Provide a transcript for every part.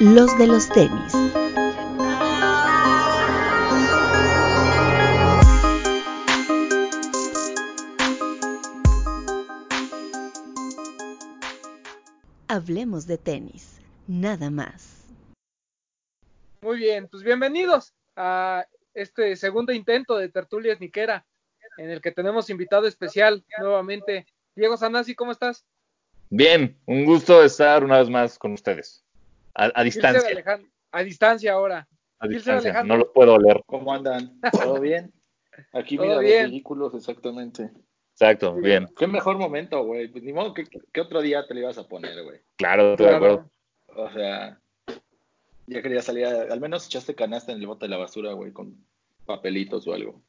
los de los tenis. Hablemos de tenis, nada más. Muy bien, pues bienvenidos a este segundo intento de Tertulia Niquera, en el que tenemos invitado especial nuevamente. Diego Sanasi, ¿cómo estás? Bien, un gusto estar una vez más con ustedes. A, distancia. A distancia ahora. A distancia, no los puedo leer. ¿Cómo andan? ¿Todo bien? Aquí mira los vehículos, exactamente. Exacto, bien. Qué mejor momento, güey. Pues, ni modo, ¿qué, otro día te lo ibas a poner, güey? Claro, estoy de acuerdo. O sea, ya quería salir, al menos echaste canasta en el bote de la basura, güey, con papelitos o algo.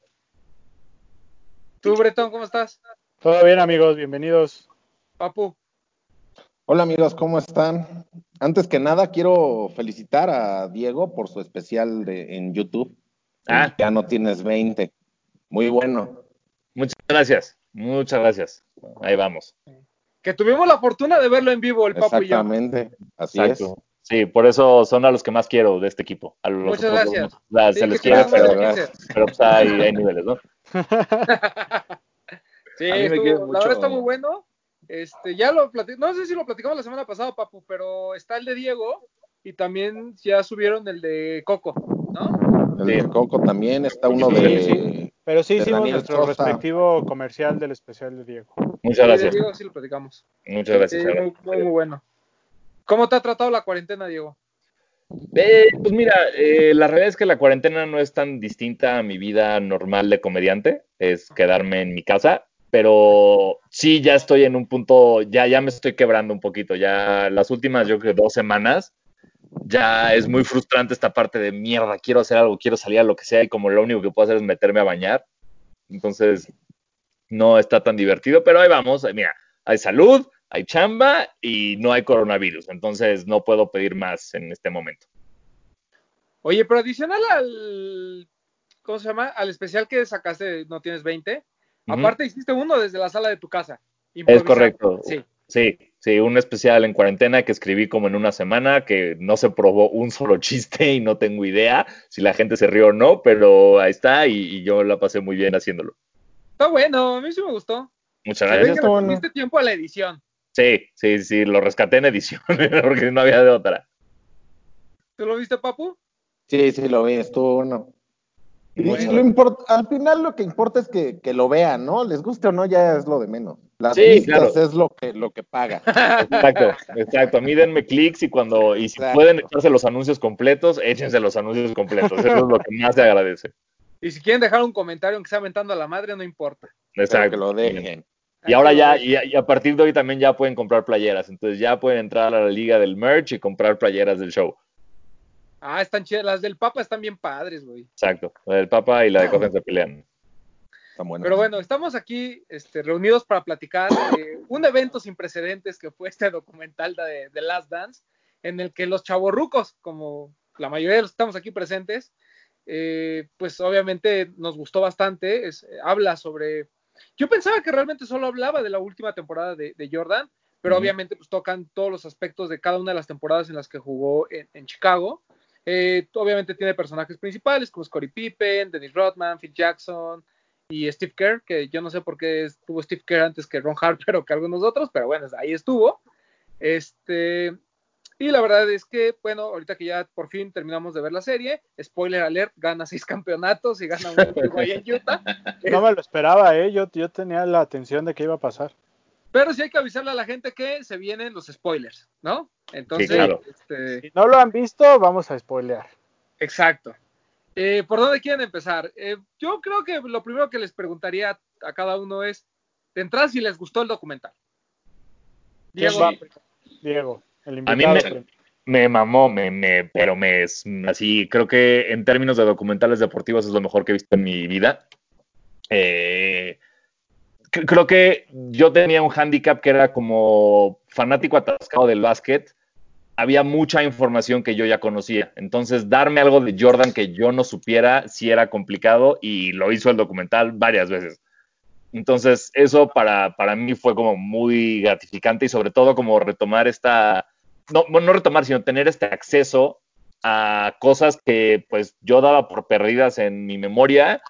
¿Tú, Bretón, cómo estás? Todo bien, amigos, bienvenidos. Papu. Hola amigos, ¿cómo están? Antes que nada, quiero felicitar a Diego por su especial de, en YouTube. Ah. Ya no tienes 20. Muy bueno. Muchas gracias, muchas gracias. Ahí vamos. Que tuvimos la fortuna de verlo en vivo, el Papu y yo. Exactamente, así es. Sí, por eso son a los que más quiero de este equipo. Muchas gracias. se les quiere, pero, pero pues hay, hay, niveles, ¿no? sí, estuvo, la verdad está muy bueno. Este, ya lo no sé si lo platicamos la semana pasada, Papu, pero está el de Diego y también ya subieron el de Coco, ¿no? El de Coco también, está uno de. Pero sí hicimos nuestro respectivo comercial del especial de Diego. Muchas gracias. De Diego sí lo platicamos. Muchas gracias. muy, bueno. ¿Cómo te ha tratado la cuarentena, Diego? Eh, pues mira, eh, la realidad es que la cuarentena no es tan distinta a mi vida normal de comediante, es quedarme en mi casa pero sí ya estoy en un punto, ya, ya me estoy quebrando un poquito, ya las últimas yo creo dos semanas, ya es muy frustrante esta parte de mierda, quiero hacer algo, quiero salir a lo que sea y como lo único que puedo hacer es meterme a bañar, entonces no está tan divertido, pero ahí vamos, mira, hay salud, hay chamba y no hay coronavirus, entonces no puedo pedir más en este momento. Oye, pero adicional al, ¿cómo se llama? Al especial que sacaste, no tienes 20, Aparte hiciste uno desde la sala de tu casa. Es correcto. Sí. Sí, sí, un especial en cuarentena que escribí como en una semana, que no se probó un solo chiste y no tengo idea si la gente se rió o no, pero ahí está y, yo la pasé muy bien haciéndolo. Está bueno, a mí sí me gustó. Muchas gracias. Que tiempo a la edición. Sí, sí, sí, lo rescaté en edición, porque no había de otra. ¿Tú lo viste, Papu? Sí, sí, lo vi, estuvo bueno al final lo que importa es que, lo vean, ¿no? Les guste o no, ya es lo de menos. Las vistas es lo que, lo que paga. Exacto, exacto. A mí denme clics y cuando, y si pueden echarse los anuncios completos, échense los anuncios completos. Eso es lo que más se agradece. Y si quieren dejar un comentario, aunque sea aventando a la madre, no importa. Exacto. que lo dejen. Y ahora ya, y, a partir de hoy también ya pueden comprar playeras. Entonces ya pueden entrar a la liga del merch y comprar playeras del show. Ah, están chidas. Las del Papa están bien padres, güey. Exacto. La del Papa y la de Coffin se pelean. Están buenas. Pero bueno, estamos aquí este, reunidos para platicar de un evento sin precedentes que fue este documental de, The Last Dance, en el que los chavorrucos, como la mayoría de los que estamos aquí presentes, eh, pues obviamente nos gustó bastante. Es, habla sobre. Yo pensaba que realmente solo hablaba de la última temporada de, Jordan, pero obviamente pues tocan todos los aspectos de cada una de las temporadas en las que jugó en Chicago. Eh, obviamente tiene personajes principales como Scottie Pippen, Dennis Rodman, Phil Jackson y Steve Kerr, que yo no sé por qué estuvo Steve Kerr antes que Ron Harper o que algunos otros, pero bueno, ahí estuvo. Este, y la verdad es que, bueno, ahorita que ya por fin terminamos de ver la serie, spoiler alert, gana seis campeonatos y gana un en Utah. No me lo esperaba, ¿eh? Yo, yo tenía la atención de que iba a pasar. Pero sí hay que avisarle a la gente que se vienen los spoilers, ¿no? Entonces, este, si no lo han visto, vamos a spoilear. Exacto. Eh, ¿Por dónde quieren empezar? Eh, yo creo que lo primero que les preguntaría a cada uno es, de entrada, si les gustó el documental. Diego. Diego, el invitado. A mí me, mamó, me, pero me así, creo que en términos de documentales deportivos es lo mejor que he visto en mi vida. Eh, creo que yo tenía un handicap que era como fanático atascado del básquet. Había mucha información que yo ya conocía. Entonces, darme algo de Jordan que yo no supiera sí era complicado y lo hizo el documental varias veces. Entonces, eso para, para mí fue como muy gratificante y sobre todo como retomar esta no, no retomar, sino tener este acceso a cosas que pues yo daba por perdidas en mi memoria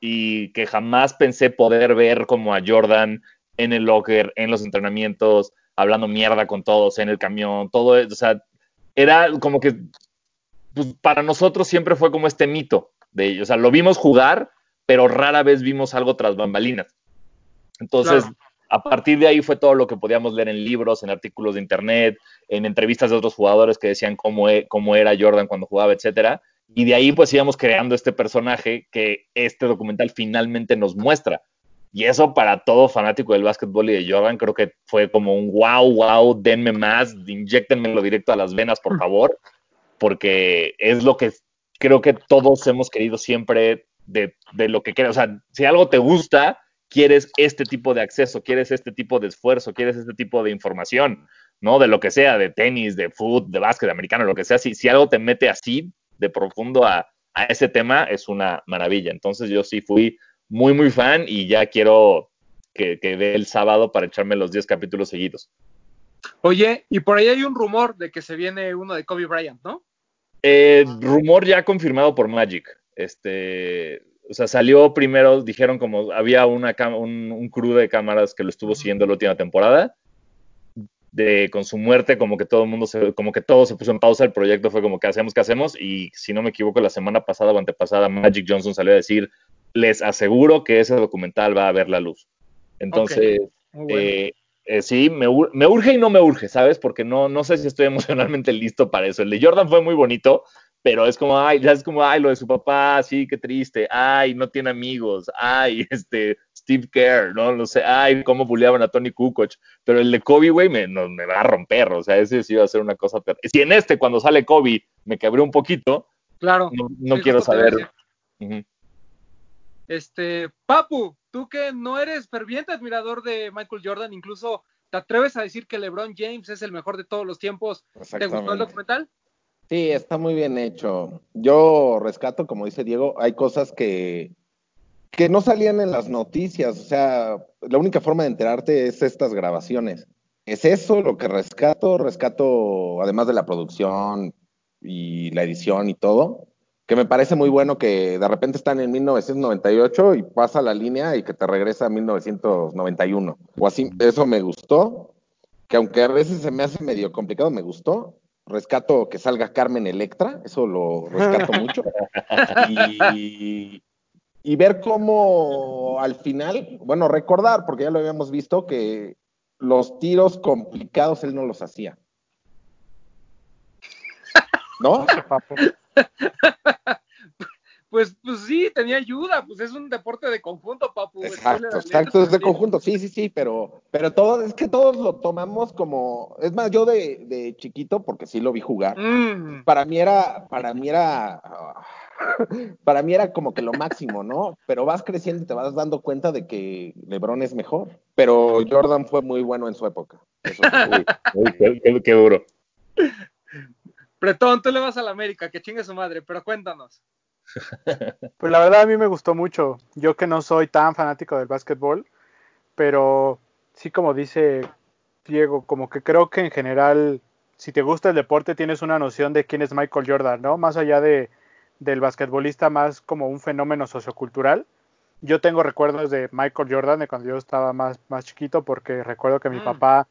y que jamás pensé poder ver como a Jordan en el locker, en los entrenamientos, hablando mierda con todos en el camión, todo, o sea, era como que pues, para nosotros siempre fue como este mito de ellos, o sea, lo vimos jugar, pero rara vez vimos algo tras bambalinas. Entonces, a partir de ahí fue todo lo que podíamos leer en libros, en artículos de internet, en entrevistas de otros jugadores que decían cómo, e, cómo era Jordan cuando jugaba, etcétera. Y de ahí pues íbamos creando este personaje que este documental finalmente nos muestra. Y eso para todo fanático del básquetbol y de Jordan creo que fue como un wow, wow, denme más, inyectenmelo directo a las venas, por favor, porque es lo que creo que todos hemos querido siempre de, de lo que queremos. O sea, si algo te gusta, quieres este tipo de acceso, quieres este tipo de esfuerzo, quieres este tipo de información, ¿no? De lo que sea, de tenis, de fútbol, de básquet, de americano, lo que sea. Si, si algo te mete así de profundo a, a ese tema, es una maravilla. Entonces yo sí fui muy, muy fan y ya quiero que, que dé el sábado para echarme los 10 capítulos seguidos. Oye, y por ahí hay un rumor de que se viene uno de Kobe Bryant, ¿no? Eh, rumor ya confirmado por Magic. Este, o sea, salió primero, dijeron como había una un, un crew de cámaras que lo estuvo siguiendo la última temporada. De, con su muerte, como que todo el mundo se, como que todo se puso en pausa, el proyecto fue como que hacemos, que hacemos, y si no me equivoco, la semana pasada o antepasada, Magic Johnson salió a decir, les aseguro que ese documental va a ver la luz. Entonces, okay. eh, eh, sí, me, me, urge y no me urge, ¿sabes? Porque no, no sé si estoy emocionalmente listo para eso. El de Jordan fue muy bonito, pero es como, ay, ya es como, ay, lo de su papá, sí, qué triste, ay, no tiene amigos, ay, este, Steve Kerr, ¿no? No sé, ay, cómo bulleaban a Tony Kukoc, pero el de Kobe, güey, me, no, me va a romper, o sea, ese sí va a ser una cosa terrible. Si en este, cuando sale Kobe, me quebré un poquito, claro, no, quiero saber. Uh -huh. Este, Papu, tú que no eres ferviente admirador de Michael Jordan, incluso te atreves a decir que LeBron James es el mejor de todos los tiempos, ¿te gustó el documental? Sí, está muy bien hecho. Yo rescato, como dice Diego, hay cosas que, que no salían en las noticias. O sea, la única forma de enterarte es estas grabaciones. Es eso lo que rescato. Rescato, además de la producción y la edición y todo, que me parece muy bueno que de repente están en 1998 y pasa la línea y que te regresa a 1991. O así, eso me gustó. Que aunque a veces se me hace medio complicado, me gustó rescato que salga Carmen Electra, eso lo rescato mucho. Y, y, ver cómo al final, bueno, recordar, porque ya lo habíamos visto, que los tiros complicados él no los hacía. ¿No? Pues, pues sí, tenía ayuda, pues es un deporte de conjunto, papu. Exacto, exacto, es de conjunto, sí, sí, sí, pero, pero todo, es que todos lo tomamos como, es más, yo de, de chiquito, porque sí lo vi jugar, mm. para mí era, para mí era, para mí era como que lo máximo, ¿no? Pero vas creciendo y te vas dando cuenta de que LeBron es mejor, pero Jordan fue muy bueno en su época. Eso, uy, uy, qué, qué, duro. Bretón, tú le vas a la América, que chingue su madre, pero cuéntanos. Pues la verdad a mí me gustó mucho. Yo que no soy tan fanático del básquetbol, pero sí como dice Diego, como que creo que en general, si te gusta el deporte, tienes una noción de quién es Michael Jordan, ¿no? Más allá de, del basquetbolista, más como un fenómeno sociocultural. Yo tengo recuerdos de Michael Jordan de cuando yo estaba más, más chiquito, porque recuerdo que mi mm. papá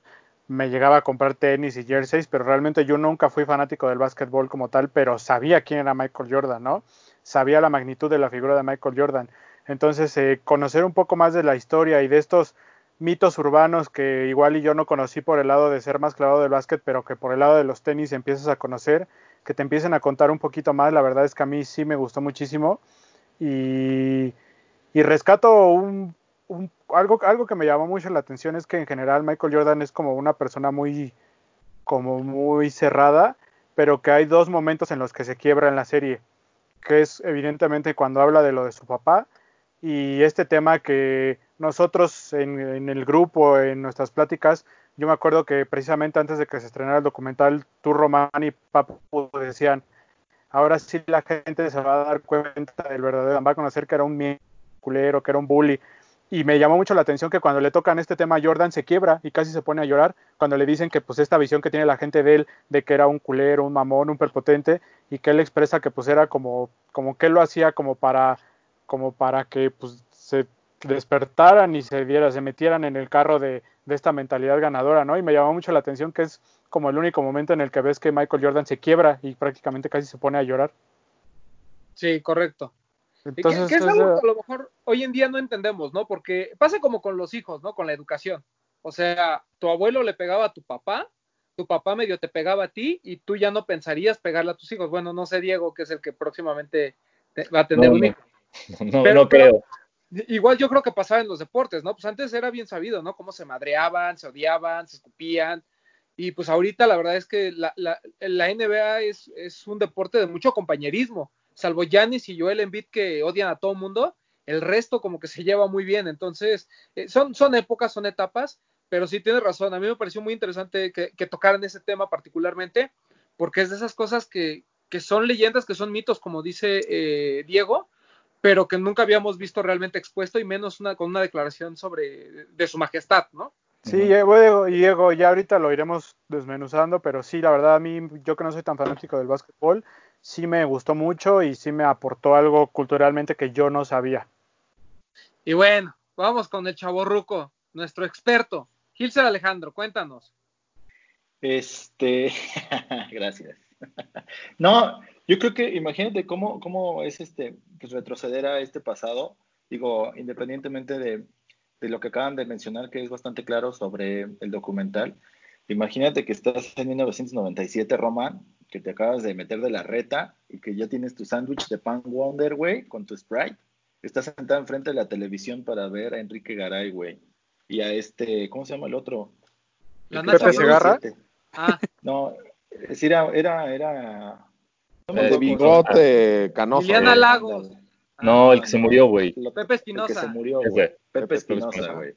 me llegaba a comprar tenis y jerseys, pero realmente yo nunca fui fanático del básquetbol como tal, pero sabía quién era Michael Jordan, ¿no? Sabía la magnitud de la figura de Michael Jordan. Entonces, eh, conocer un poco más de la historia y de estos mitos urbanos que igual y yo no conocí por el lado de ser más clavado del básquet, pero que por el lado de los tenis empiezas a conocer, que te empiecen a contar un poquito más, la verdad es que a mí sí me gustó muchísimo y, y rescato un, algo, algo que me llamó mucho la atención es que en general Michael Jordan es como una persona muy, como muy cerrada, pero que hay dos momentos en los que se quiebra en la serie que es evidentemente cuando habla de lo de su papá y este tema que nosotros en, el grupo, en nuestras pláticas, yo me acuerdo que precisamente antes de que se estrenara el documental, tú, Román y Papu decían, ahora sí la gente se va a dar cuenta del verdadero, va a conocer que era un culero, que era un bully. Y me llamó mucho la atención que cuando le tocan este tema Jordan se quiebra y casi se pone a llorar cuando le dicen que pues esta visión que tiene la gente de él de que era un culero, un mamón, un perpotente y que él expresa que pues era como como que él lo hacía como para como para que pues se despertaran y se viera, se metieran en el carro de, de esta mentalidad ganadora, ¿no? Y me llamó mucho la atención que es como el único momento en el que ves que Michael Jordan se quiebra y prácticamente casi se pone a llorar. Sí, correcto. Entonces, que, es algo que a lo mejor hoy en día no entendemos, ¿no? Porque pasa como con los hijos, ¿no? Con la educación. O sea, tu abuelo le pegaba a tu papá, tu papá medio te pegaba a ti y tú ya no pensarías pegarle a tus hijos. Bueno, no sé, Diego, que es el que próximamente va a tener un hijo. No, no creo. igual yo creo que pasaba en los deportes, ¿no? Pues antes era bien sabido, ¿no? Cómo se madreaban, se odiaban, se escupían. Y pues ahorita la verdad es que la, la, la NBA es, es un deporte de mucho compañerismo salvo Yanis y Joel Embiid que odian a todo el mundo, el resto como que se lleva muy bien. Entonces, eh, son, son épocas, son etapas, pero sí tienes razón. A mí me pareció muy interesante que, que tocaran ese tema particularmente, porque es de esas cosas que, que son leyendas, que son mitos, como dice eh, Diego, pero que nunca habíamos visto realmente expuesto y menos una, con una declaración sobre de su majestad, ¿no? Sí, Diego, Diego, ya ahorita lo iremos desmenuzando, pero sí, la verdad a mí, yo que no soy tan fanático del básquetbol, sí me gustó mucho y sí me aportó algo culturalmente que yo no sabía. Y bueno, vamos con el chaborruco, nuestro experto. Gilser Alejandro, cuéntanos. Este, gracias. no, yo creo que imagínate cómo, cómo es este, pues retroceder a este pasado, digo, independientemente de, de lo que acaban de mencionar, que es bastante claro sobre el documental. Imagínate que estás en 1997, Roma, que te acabas de meter de la reta y que ya tienes tu sándwich de pan Wonder, güey, con tu Sprite. Estás sentado enfrente de la televisión para ver a Enrique Garay, güey. Y a este, ¿cómo se llama el otro? ¿La Pepe Segarra? Ah. No, es era, era, era... de bigote canoso. Liliana Lagos. No, el que se murió, güey. Pepe Espinosa. El que se murió, güey. Pepe Espinosa, güey.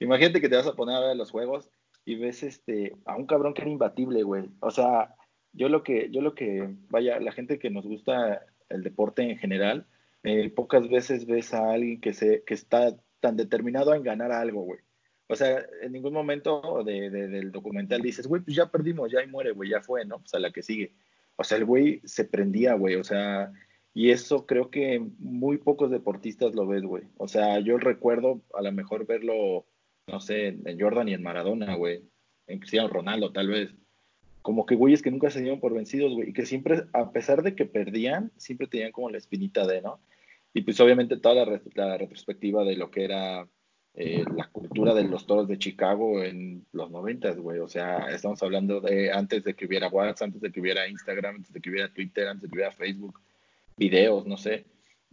Imagínate que te vas a poner a ver los juegos y ves este a un cabrón que era imbatible, güey. O sea, yo lo que, yo lo que, vaya, la gente que nos gusta el deporte en general, eh, pocas veces ves a alguien que, se, que está tan determinado en ganar algo, güey. O sea, en ningún momento de, del documental dices, güey, pues ya perdimos, ya ahí muere, güey, ya fue, ¿no? Pues a la que sigue. O sea, el güey se prendía, güey, o sea, y eso creo que muy pocos deportistas lo ves, güey. O sea, yo recuerdo a lo mejor verlo, no sé, en Jordan y en Maradona, güey. En Cristiano Ronaldo, tal vez como que güeyes que nunca se dieron por vencidos, güey, y que siempre, a pesar de que perdían, siempre tenían como la espinita de, ¿no? Y pues obviamente toda la, retrospectiva de lo que era eh, la cultura de los toros de Chicago en los noventas, güey, o sea, estamos hablando de antes de que hubiera WhatsApp, antes de que hubiera Instagram, antes de que hubiera Twitter, antes de que hubiera Facebook, videos, no sé.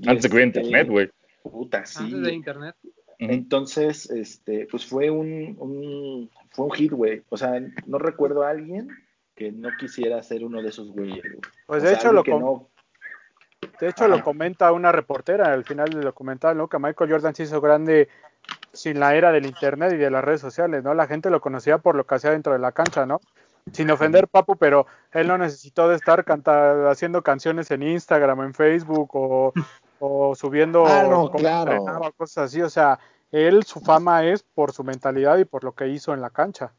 antes de que hubiera este, Internet, güey. Puta, sí. Antes de Internet. Entonces, este, pues fue un, un fue un hit, güey. O sea, no recuerdo a alguien que no quisiera ser uno de esos güeyes. Pues de hecho, lo, de hecho lo comenta una reportera al final del documental, ¿no? Que Michael Jordan se hizo grande sin la era del internet y de las redes sociales, ¿no? La gente lo conocía por lo que hacía dentro de la cancha, ¿no? Sin ofender, Papu, pero él no necesitó de estar canta haciendo canciones en Instagram, en Facebook o, o subiendo ah, claro. cosas así. O sea, él, su fama es por su mentalidad y por lo que hizo en la cancha.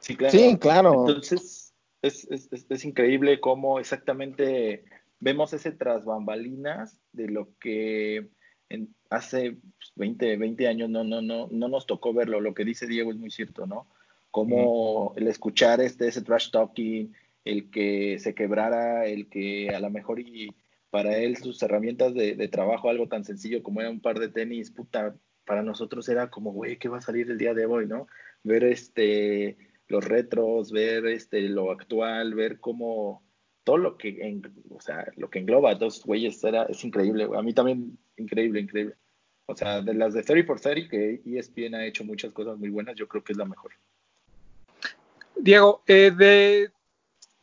Sí, claro. Sí, claro. Entonces, es, es, es, increíble cómo exactamente vemos ese tras bambalinas de lo que en, hace 20, 20 años no, no, no, no nos tocó verlo. Lo que dice Diego es muy cierto, ¿no? Como el escuchar este, ese trash talking, el que se quebrara, el que a lo mejor y para él sus herramientas de, de, trabajo, algo tan sencillo como era un par de tenis, puta, para nosotros era como, güey, ¿qué va a salir el día de hoy, no? Ver este los retros, ver este, lo actual, ver cómo todo lo que, o sea, lo que engloba a dos güeyes era, es increíble. A mí también, increíble, increíble. O sea, de las de 30 por 30, que ESPN ha hecho muchas cosas muy buenas, yo creo que es la mejor. Diego, eh, de,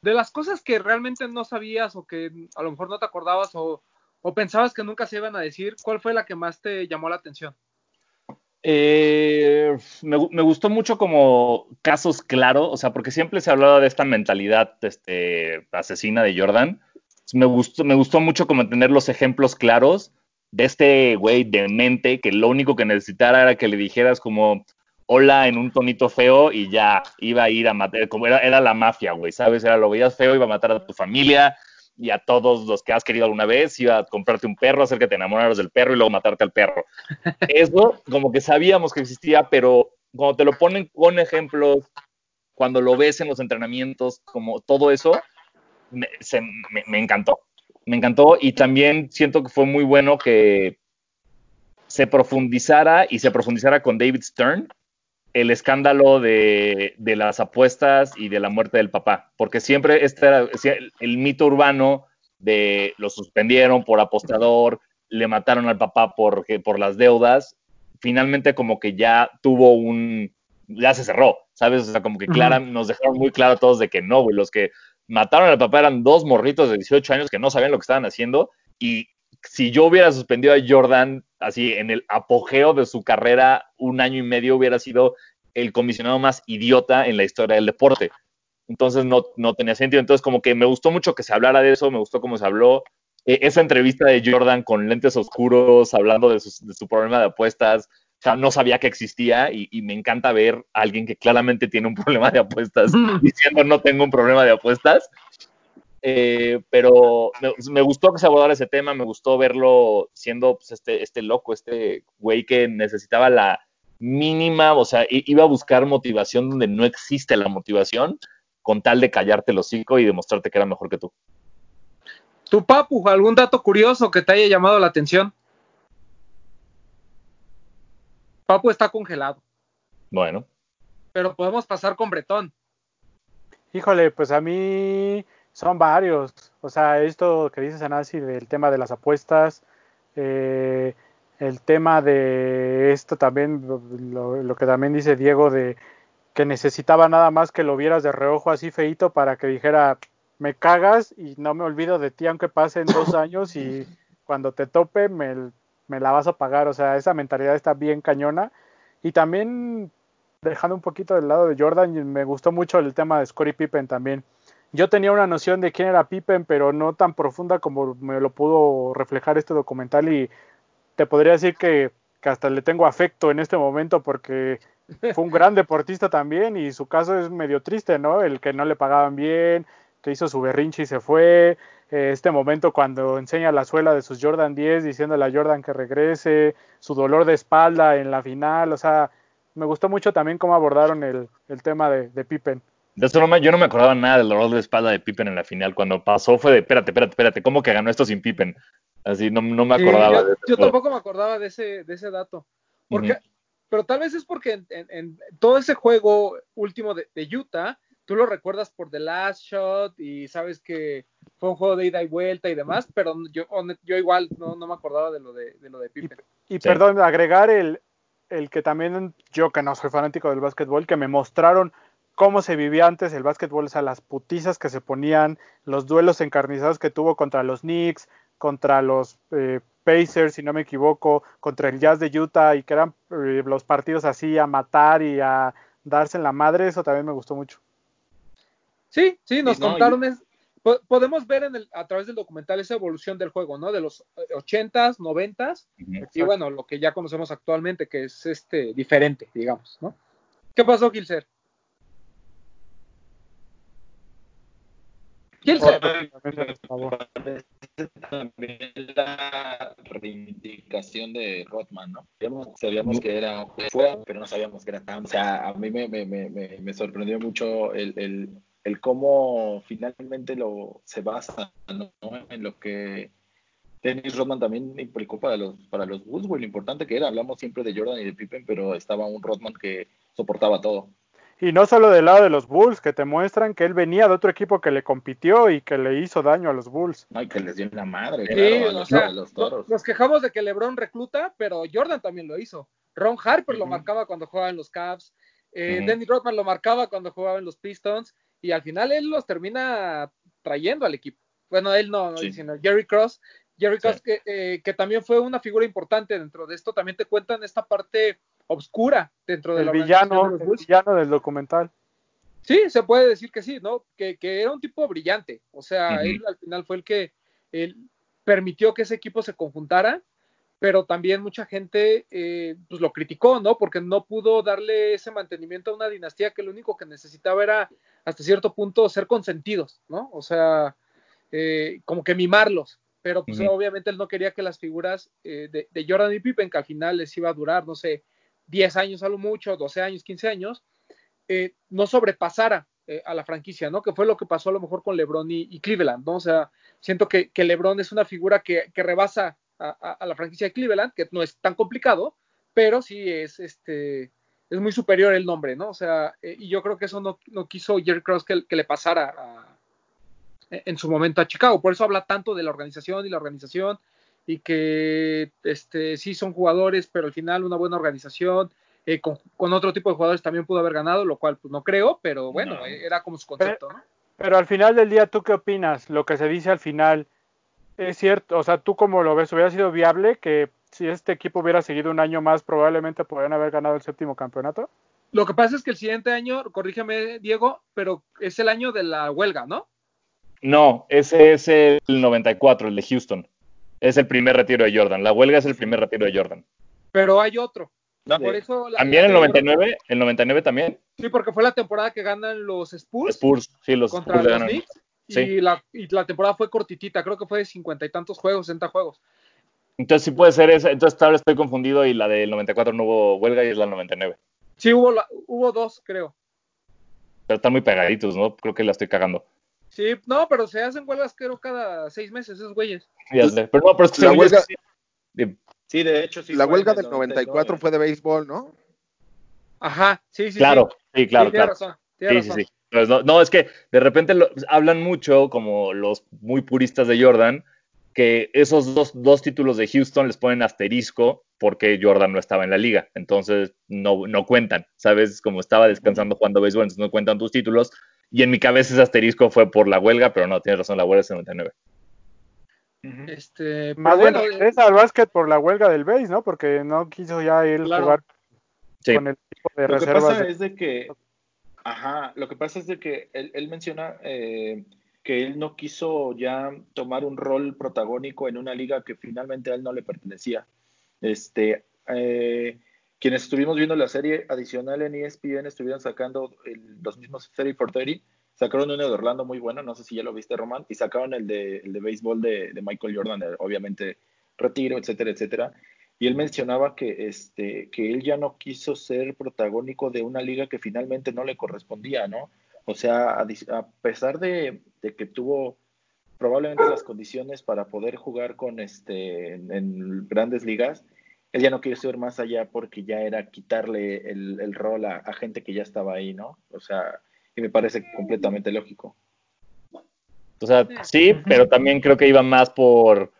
de las cosas que realmente no sabías o que a lo mejor no te acordabas o, o pensabas que nunca se iban a decir, ¿cuál fue la que más te llamó la atención? Eh, me, gustó mucho como casos claros, o sea, porque siempre se hablaba de esta mentalidad este, asesina de Jordan. Me gustó, me gustó mucho como tener los ejemplos claros de este güey demente que lo único que necesitara era que le dijeras como hola en un tonito feo y ya iba a ir a matar, como era, era la mafia, güey, ¿sabes? Era lo veías feo, iba a matar a tu familia y a todos los que has querido alguna vez, iba a comprarte un perro, hacer que te enamoraras del perro y luego matarte al perro. Eso como que sabíamos que existía, pero cuando te lo ponen con ejemplos, cuando lo ves en los entrenamientos, como todo eso, me, se, me, me encantó. Me encantó y también siento que fue muy bueno que se profundizara y se profundizara con David Stern el escándalo de, de, las apuestas y de la muerte del papá, porque siempre este era el mito urbano de lo suspendieron por apostador, le mataron al papá por, por las deudas, finalmente como que ya tuvo un, ya se cerró, ¿sabes? O sea, como que clara, nos dejaron muy claro a todos de que no, güey, los que mataron al papá eran dos morritos de 18 años que no sabían lo que estaban haciendo y si yo hubiera suspendido a Jordan así en el apogeo de su carrera un año y medio hubiera sido el comisionado más idiota en la historia del deporte. Entonces no, no tenía sentido. Entonces como que me gustó mucho que se hablara de eso, me gustó cómo se habló. E esa entrevista de Jordan con lentes oscuros, hablando de su, de su problema de apuestas, o sea, no sabía que existía y, y, me encanta ver a alguien que claramente tiene un problema de apuestas diciendo no tengo un problema de apuestas. Eh, pero me, me, gustó que se abordara ese tema, me gustó verlo siendo pues, este, este loco, este güey que necesitaba la mínima, o sea, iba a buscar motivación donde no existe la motivación, con tal de callarte el hocico y demostrarte que era mejor que tú. ¿Tu papu, algún dato curioso que te haya llamado la atención? Papu está congelado. Bueno. Pero podemos pasar con Bretón. Híjole, pues a mí son varios. O sea, esto que dices, Anasi, del tema de las apuestas, eh, el tema de esto también, lo, lo, que también dice Diego, de que necesitaba nada más que lo vieras de reojo así feito para que dijera, me cagas y no me olvido de ti aunque pasen dos años y cuando te tope me, me la vas a pagar. O sea, esa mentalidad está bien cañona. Y también, dejando un poquito del lado de Jordan, me gustó mucho el tema de Scottie Pippen también. Yo tenía una noción de quién era Pippen, pero no tan profunda como me lo pudo reflejar este documental y te podría decir que, hasta le tengo afecto en este momento porque fue un gran deportista también y su caso es medio triste, ¿no? El que no le pagaban bien, que hizo su berrinche y se fue, eh, este momento cuando enseña la suela de sus Jordan 10 diciéndole a Jordan que regrese, su dolor de espalda en la final, o sea, me gustó mucho también cómo abordaron el, tema de Pippen. De esto no me, yo no me acordaba nada del dolor de espalda de Pippen en la final. Cuando pasó fue de, espérate, espérate, espérate, ¿cómo que ganó esto sin Pippen? Así, no, no me acordaba. Sí, yo, yo tampoco me acordaba de ese, de ese dato. Porque, uh -huh. Pero tal vez es porque en, en, en todo ese juego último de, de, Utah, tú lo recuerdas por The Last Shot y sabes que fue un juego de ida y vuelta y demás, pero yo, yo igual no, no me acordaba de lo de, de lo de Pippen. Y, y sí. perdón, agregar el, el que también yo que no soy fanático del básquetbol, que me mostraron cómo se vivía antes el básquetbol, o sea, las putizas que se ponían, los duelos encarnizados que tuvo contra los Knicks, contra los eh, Pacers, si no me equivoco, contra el Jazz de Utah y que eran eh, los partidos así a matar y a darse en la madre, eso también me gustó mucho. Sí, sí, nos no, contaron, yo... es, podemos ver en el, a través del documental esa evolución del juego, ¿no? De los 80s, 90s uh -huh. y bueno, lo que ya conocemos actualmente, que es este diferente, digamos, ¿no? ¿Qué pasó, Gilser? ¿Quién sabe? También la reivindicación de Rothman, ¿no? Sabíamos, sabíamos que era fuera, pero no sabíamos que era tan. O sea, a mí me, me, me, me sorprendió mucho el, el, el, cómo finalmente lo se basa ¿no? en lo que Dennis Rodman también implicó para los, para los Bulls, güey, lo importante que era. Hablamos siempre de Jordan y de Pippen, pero estaba un Rodman que soportaba todo. Y no solo del lado de los Bulls, que te muestran que él venía de otro equipo que le compitió y que le hizo daño a los Bulls. Ay, que les dio la madre. Sí, claro, o los, sea, los toros. Nos quejamos de que LeBron recluta, pero Jordan también lo hizo. Ron Harper uh -huh. lo marcaba cuando jugaba en los Cavs. Eh, uh -huh. Dennis Rodman lo marcaba cuando jugaba en los Pistons. Y al final él los termina trayendo al equipo. Bueno, él no, sí. sino Jerry Cross. Jerry sí. que, eh, que también fue una figura importante dentro de esto. También te cuentan esta parte obscura dentro de el la villano, de el villano del documental. Sí, se puede decir que sí, ¿no? Que, que era un tipo brillante. O sea, uh -huh. él al final fue el que él permitió que ese equipo se conjuntara. pero también mucha gente eh, pues lo criticó, ¿no? Porque no pudo darle ese mantenimiento a una dinastía que lo único que necesitaba era hasta cierto punto ser consentidos, ¿no? O sea, eh, como que mimarlos, pero pues obviamente él no quería que las figuras eh, de, de, Jordan y Pippen, que al final les iba a durar, no sé, 10 años a lo mucho, 12 años, 15 años, no sobrepasara a la franquicia, ¿no? Que fue lo que pasó a lo mejor con LeBron y, Cleveland, ¿no? O sea, siento que, que LeBron es una figura que, que rebasa a, la franquicia de Cleveland, que no es tan complicado, pero sí es este es muy superior el nombre, ¿no? O sea, eh, y yo creo que eso no, no quiso Jerry Cross que, le pasara en su momento a Chicago. Por eso habla tanto de la organización y la organización y que este, sí son jugadores, pero al final una buena organización. Eh, con, otro tipo de jugadores también pudo haber ganado, lo cual pues, no creo, pero bueno, era como su concepto, ¿no? Pero al final del día, ¿tú qué opinas? Lo que se dice al final es cierto, o sea, tú como lo ves, hubiera sido viable que si este equipo hubiera seguido un año más, probablemente podrían haber ganado el séptimo campeonato. Lo que pasa es que el siguiente año, corrígeme Diego, pero es el año de la huelga, ¿no? No, ese es el 94, el de Houston. Es el primer retiro de Jordan. La huelga es el primer retiro de Jordan. Pero hay otro. por eso también el 99, el 99 también. Sí, porque fue la temporada que ganan los Spurs. Spurs, sí, los contra los Knicks. Y, la, y la temporada fue cortitita, creo que fue de cincuenta y tantos juegos, 60 juegos. Entonces sí puede ser esa. Entonces ahora estoy confundido y la del 94 no hubo huelga y es la 99. Sí, hubo, hubo dos, creo. Pero están muy pegaditos, ¿no? Creo que la estoy cagando. Sí, no, pero se hacen huelgas creo cada seis meses esos güeyes. Pero no, pero es que la huelga... Sí, de hecho sí. La huelga del 94 fue de béisbol, ¿no? Ajá, sí, sí. Claro, sí, claro. tiene razón. sí, sí, sí. Pues no, es que de repente hablan mucho, como los muy puristas de Jordan, que esos dos, títulos de Houston les ponen asterisco porque Jordan no estaba en la liga. Entonces no, no cuentan, ¿sabes? Como estaba descansando jugando béisbol, entonces no cuentan tus títulos. Y en mi cabeza ese asterisco fue por la huelga, pero no, tienes razón, la huelga es 99. Este, Más bueno, es al básquet por la huelga del béis, ¿no? Porque no quiso ya ir a jugar con el tipo de Lo que pasa es de que Ajá, lo que pasa es de que él, menciona eh, que él no quiso ya tomar un rol protagónico en una liga que finalmente a él no le pertenecía. Este, eh, quienes estuvimos viendo la serie adicional en ESPN estuvieron sacando los mismos 30 for 30, sacaron uno de Orlando muy bueno, no sé si ya lo viste, Román, y sacaron el de, el de béisbol de, de Michael Jordan, obviamente retiro, etcétera, etcétera y él mencionaba que, este, que él ya no quiso ser protagónico de una liga que finalmente no le correspondía, ¿no? O sea, a, pesar de, que tuvo probablemente las condiciones para poder jugar con este en, grandes ligas, él ya no quiso ir más allá porque ya era quitarle el, rol a, a, gente que ya estaba ahí, ¿no? O sea, y me parece completamente lógico. O sea, sí, pero también creo que iba más por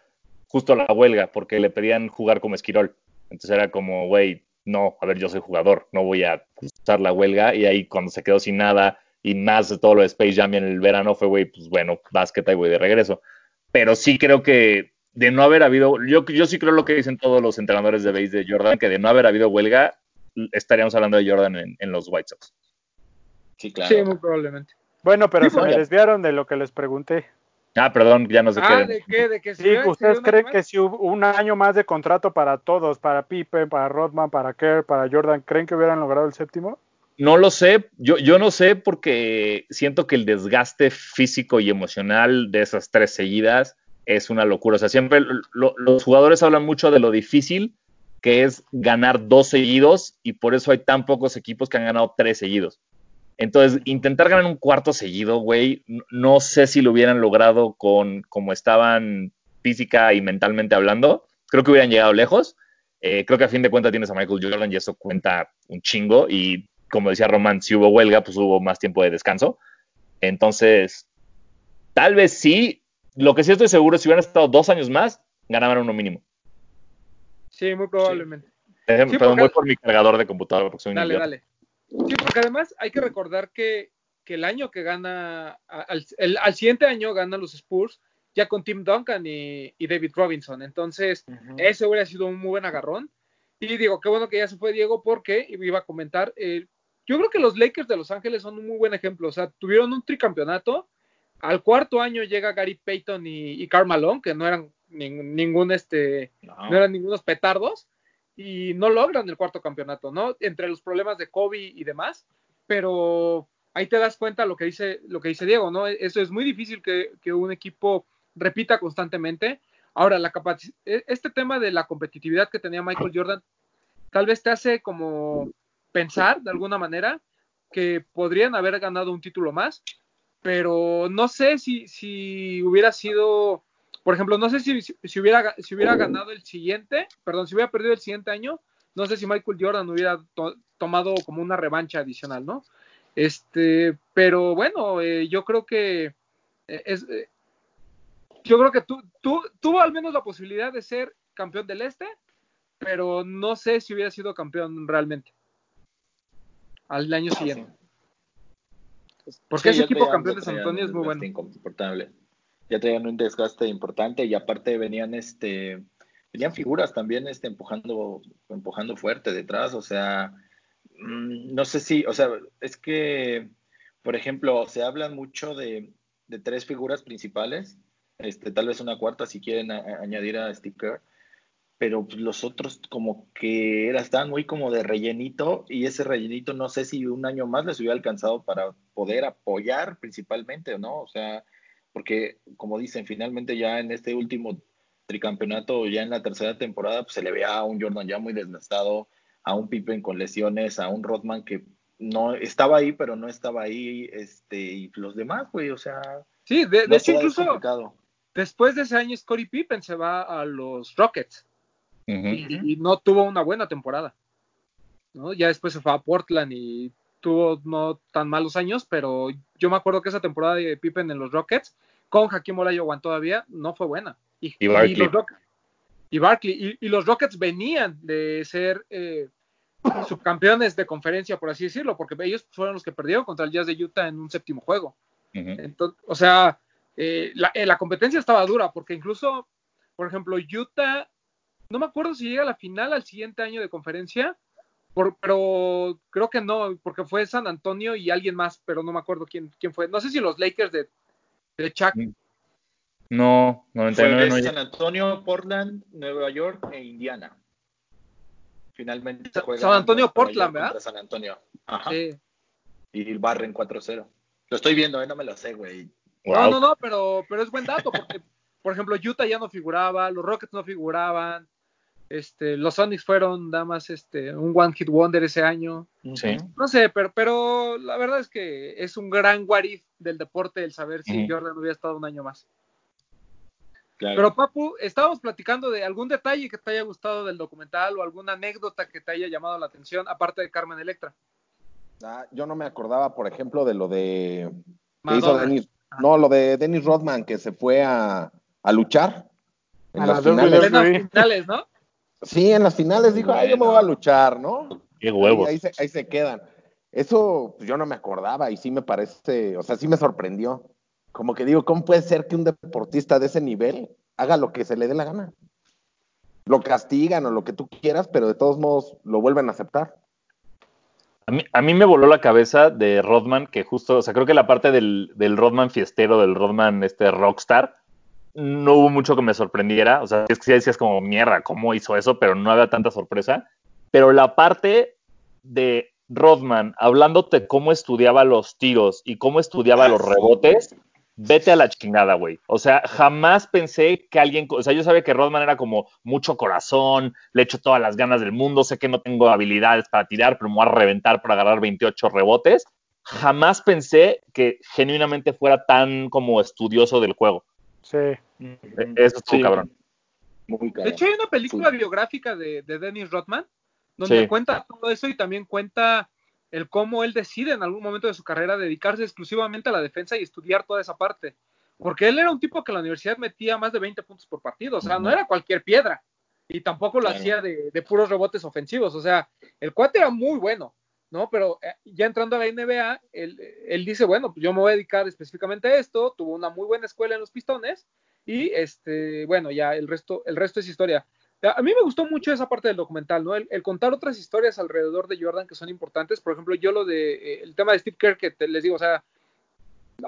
justo la huelga, porque le pedían jugar como esquirol. Entonces era como, güey, no, a ver, yo soy jugador, no voy a usar la huelga. Y ahí cuando se quedó sin nada y más de todo lo de Space Jam en el verano fue, güey, pues bueno, básquet, ahí voy de regreso. Pero sí creo que de no haber habido, yo, yo sí creo lo que dicen todos los entrenadores de base de Jordan, que de no haber habido huelga, estaríamos hablando de Jordan en, los White Sox. Sí, claro. Sí, muy probablemente. Bueno, pero se me desviaron de lo que les pregunté. Ah, perdón, ya no sé ah, ¿de qué? ¿De que sí, ¿ustedes creen que si hubo un año más de contrato para todos, para Pippen, para Rodman, para Kerr, para Jordan, ¿creen que hubieran logrado el séptimo? No lo sé, yo, yo no sé porque siento que el desgaste físico y emocional de esas tres seguidas es una locura. O sea, siempre los jugadores hablan mucho de lo difícil que es ganar dos seguidos y por eso hay tan pocos equipos que han ganado tres seguidos. Entonces, intentar ganar un cuarto seguido, güey, no sé si lo hubieran logrado con como estaban física y mentalmente hablando. Creo que hubieran llegado lejos. Eh, creo que a fin de cuentas tienes a Michael Jordan y eso cuenta un chingo. Y como decía Román, si hubo huelga, pues hubo más tiempo de descanso. Entonces, tal vez sí. Lo que sí estoy seguro es que si hubieran estado dos años más, ganaban uno mínimo. Sí, muy probablemente. Perdón, voy por mi cargador de computadora porque soy un Dale, dale. Sí, porque además hay que recordar que, el año que gana, al, siguiente año ganan los Spurs ya con Tim Duncan y, David Robinson. Entonces, ese hubiera sido un muy buen agarrón. Y digo, qué bueno que ya se fue Diego porque iba a comentar, eh, yo creo que los Lakers de Los Ángeles son un muy buen ejemplo. O sea, tuvieron un tricampeonato. Al cuarto año llega Gary Payton y, y Malone, que no eran ningún este, no. eran ningunos petardos y no logran el cuarto campeonato, ¿no? Entre los problemas de Kobe y demás, pero ahí te das cuenta lo que dice, lo que dice Diego, ¿no? Eso es muy difícil que, que un equipo repita constantemente. Ahora, la e, este tema de la competitividad que tenía Michael Jordan, tal vez te hace como pensar de alguna manera que podrían haber ganado un título más, pero no sé si, si hubiera sido, por ejemplo, no sé si, si, hubiera, si hubiera ganado el siguiente, perdón, si hubiera perdido el siguiente año, no sé si Michael Jordan hubiera tomado como una revancha adicional, ¿no? Este, pero bueno, eh, yo creo que eh, es, eh, yo creo que tú, tú, tuvo al menos la posibilidad de ser campeón del Este, pero no sé si hubiera sido campeón realmente al año ah, siguiente. Porque ese equipo campeón de San Antonio es muy bueno. Ya tenían un desgaste importante y aparte venían este venían figuras también este empujando empujando fuerte detrás, o sea, mm, no sé si, o sea, es que por ejemplo, se habla mucho de, de tres figuras principales, este tal vez una cuarta si quieren añadir a Steve Kerr, pero pues, los otros como que era, estaban muy como de rellenito y ese rellenito no sé si un año más les hubiera alcanzado para poder apoyar principalmente, ¿no? O sea, porque como dicen, finalmente ya en este último tricampeonato, ya en la tercera temporada, pues se le veía a un Jordan ya muy desgastado, a un Pippen con lesiones, a un Rodman que no estaba ahí, pero no estaba ahí, este, y los demás, güey, o sea. Sí, de, hecho, incluso después de ese año, Scottie Pippen se va a los Rockets y, no tuvo una buena temporada. ¿no? Ya después se fue a Portland y tuvo no tan malos años, pero yo me acuerdo que esa temporada de Pippen en los Rockets, con Hakim Olajuwon todavía, no fue buena. Y, y Barkley. Y, los Rockets venían de ser eh, subcampeones de conferencia, por así decirlo, porque ellos fueron los que perdieron contra el Jazz de Utah en un séptimo juego. Entonces, o sea, eh, la, eh, la, competencia estaba dura, porque incluso, por ejemplo, Utah no me acuerdo si llega a la final al siguiente año de conferencia, pero creo que no, porque fue San Antonio y alguien más, pero no me acuerdo quién, quién fue. No sé si los Lakers de, de Chuck. Mm. No, 99 fue San Antonio, Portland, Nueva York e Indiana. Finalmente San Antonio, Portland, ¿verdad? San Antonio. Ajá. Sí. Y barren 4-0. Lo estoy viendo, ¿eh? no me lo sé, güey. No, no, no, pero, pero es buen dato, porque, por ejemplo, Utah ya no figuraba, los Rockets no figuraban, este, los Sonics fueron damas este, un one hit wonder ese año. No sé, pero, pero la verdad es que es un gran what del deporte el saber si Jordan hubiera estado un año más. Pero Papu, estábamos platicando de algún detalle que te haya gustado del documental o alguna anécdota que te haya llamado la atención, aparte de Carmen Electra. Ah, yo no me acordaba, por ejemplo, de lo de no, lo de Dennis Rodman que se fue a, a luchar en las finales, ¿no? Sí, en las finales dijo, ay, yo me voy a luchar, ¿no? Qué huevos. ahí, se, quedan. Eso pues, yo no me acordaba y sí me parece, o sea, sí me sorprendió. Como que digo, ¿cómo puede ser que un deportista de ese nivel haga lo que se le dé la gana? Lo castigan o lo que tú quieras, pero de todos modos lo vuelven a aceptar. A mí, a mí me voló la cabeza de Rodman, que justo, o sea, creo que la parte del, del Rodman fiestero, del Rodman este rockstar, no hubo mucho que me sorprendiera. O sea, es que sí decías como, mierda, ¿cómo hizo eso? Pero no había tanta sorpresa. Pero la parte de Rodman hablándote cómo estudiaba los tiros y cómo estudiaba los rebotes, vete a la chingada, güey. O sea, jamás pensé que alguien, o sea, yo sabía que Rodman era como mucho corazón, le echo todas las ganas del mundo, sé que no tengo habilidades para tirar, pero me voy a reventar para agarrar 28 rebotes. Jamás pensé que genuinamente fuera tan como estudioso del juego. Sí. Eso es cabrón. De hecho, hay una película biográfica de, Dennis Rodman donde cuenta todo eso y también cuenta el cómo él decide en algún momento de su carrera dedicarse exclusivamente a la defensa y estudiar toda esa parte. Porque él era un tipo que en la universidad metía más de 20 puntos por partido, o sea, no era cualquier piedra. Y tampoco lo hacía de, de, puros rebotes ofensivos, o sea, el cuate era muy bueno. ¿no? Pero eh, ya entrando a la NBA, él, dice, bueno, pues yo me voy a dedicar específicamente a esto, tuvo una muy buena escuela en los Pistones y este, bueno, ya el resto, el resto es historia. A mí me gustó mucho esa parte del documental, ¿no? El, contar otras historias alrededor de Jordan que son importantes. Por ejemplo, yo lo de eh, el tema de Steve Kerr, que les digo, o sea,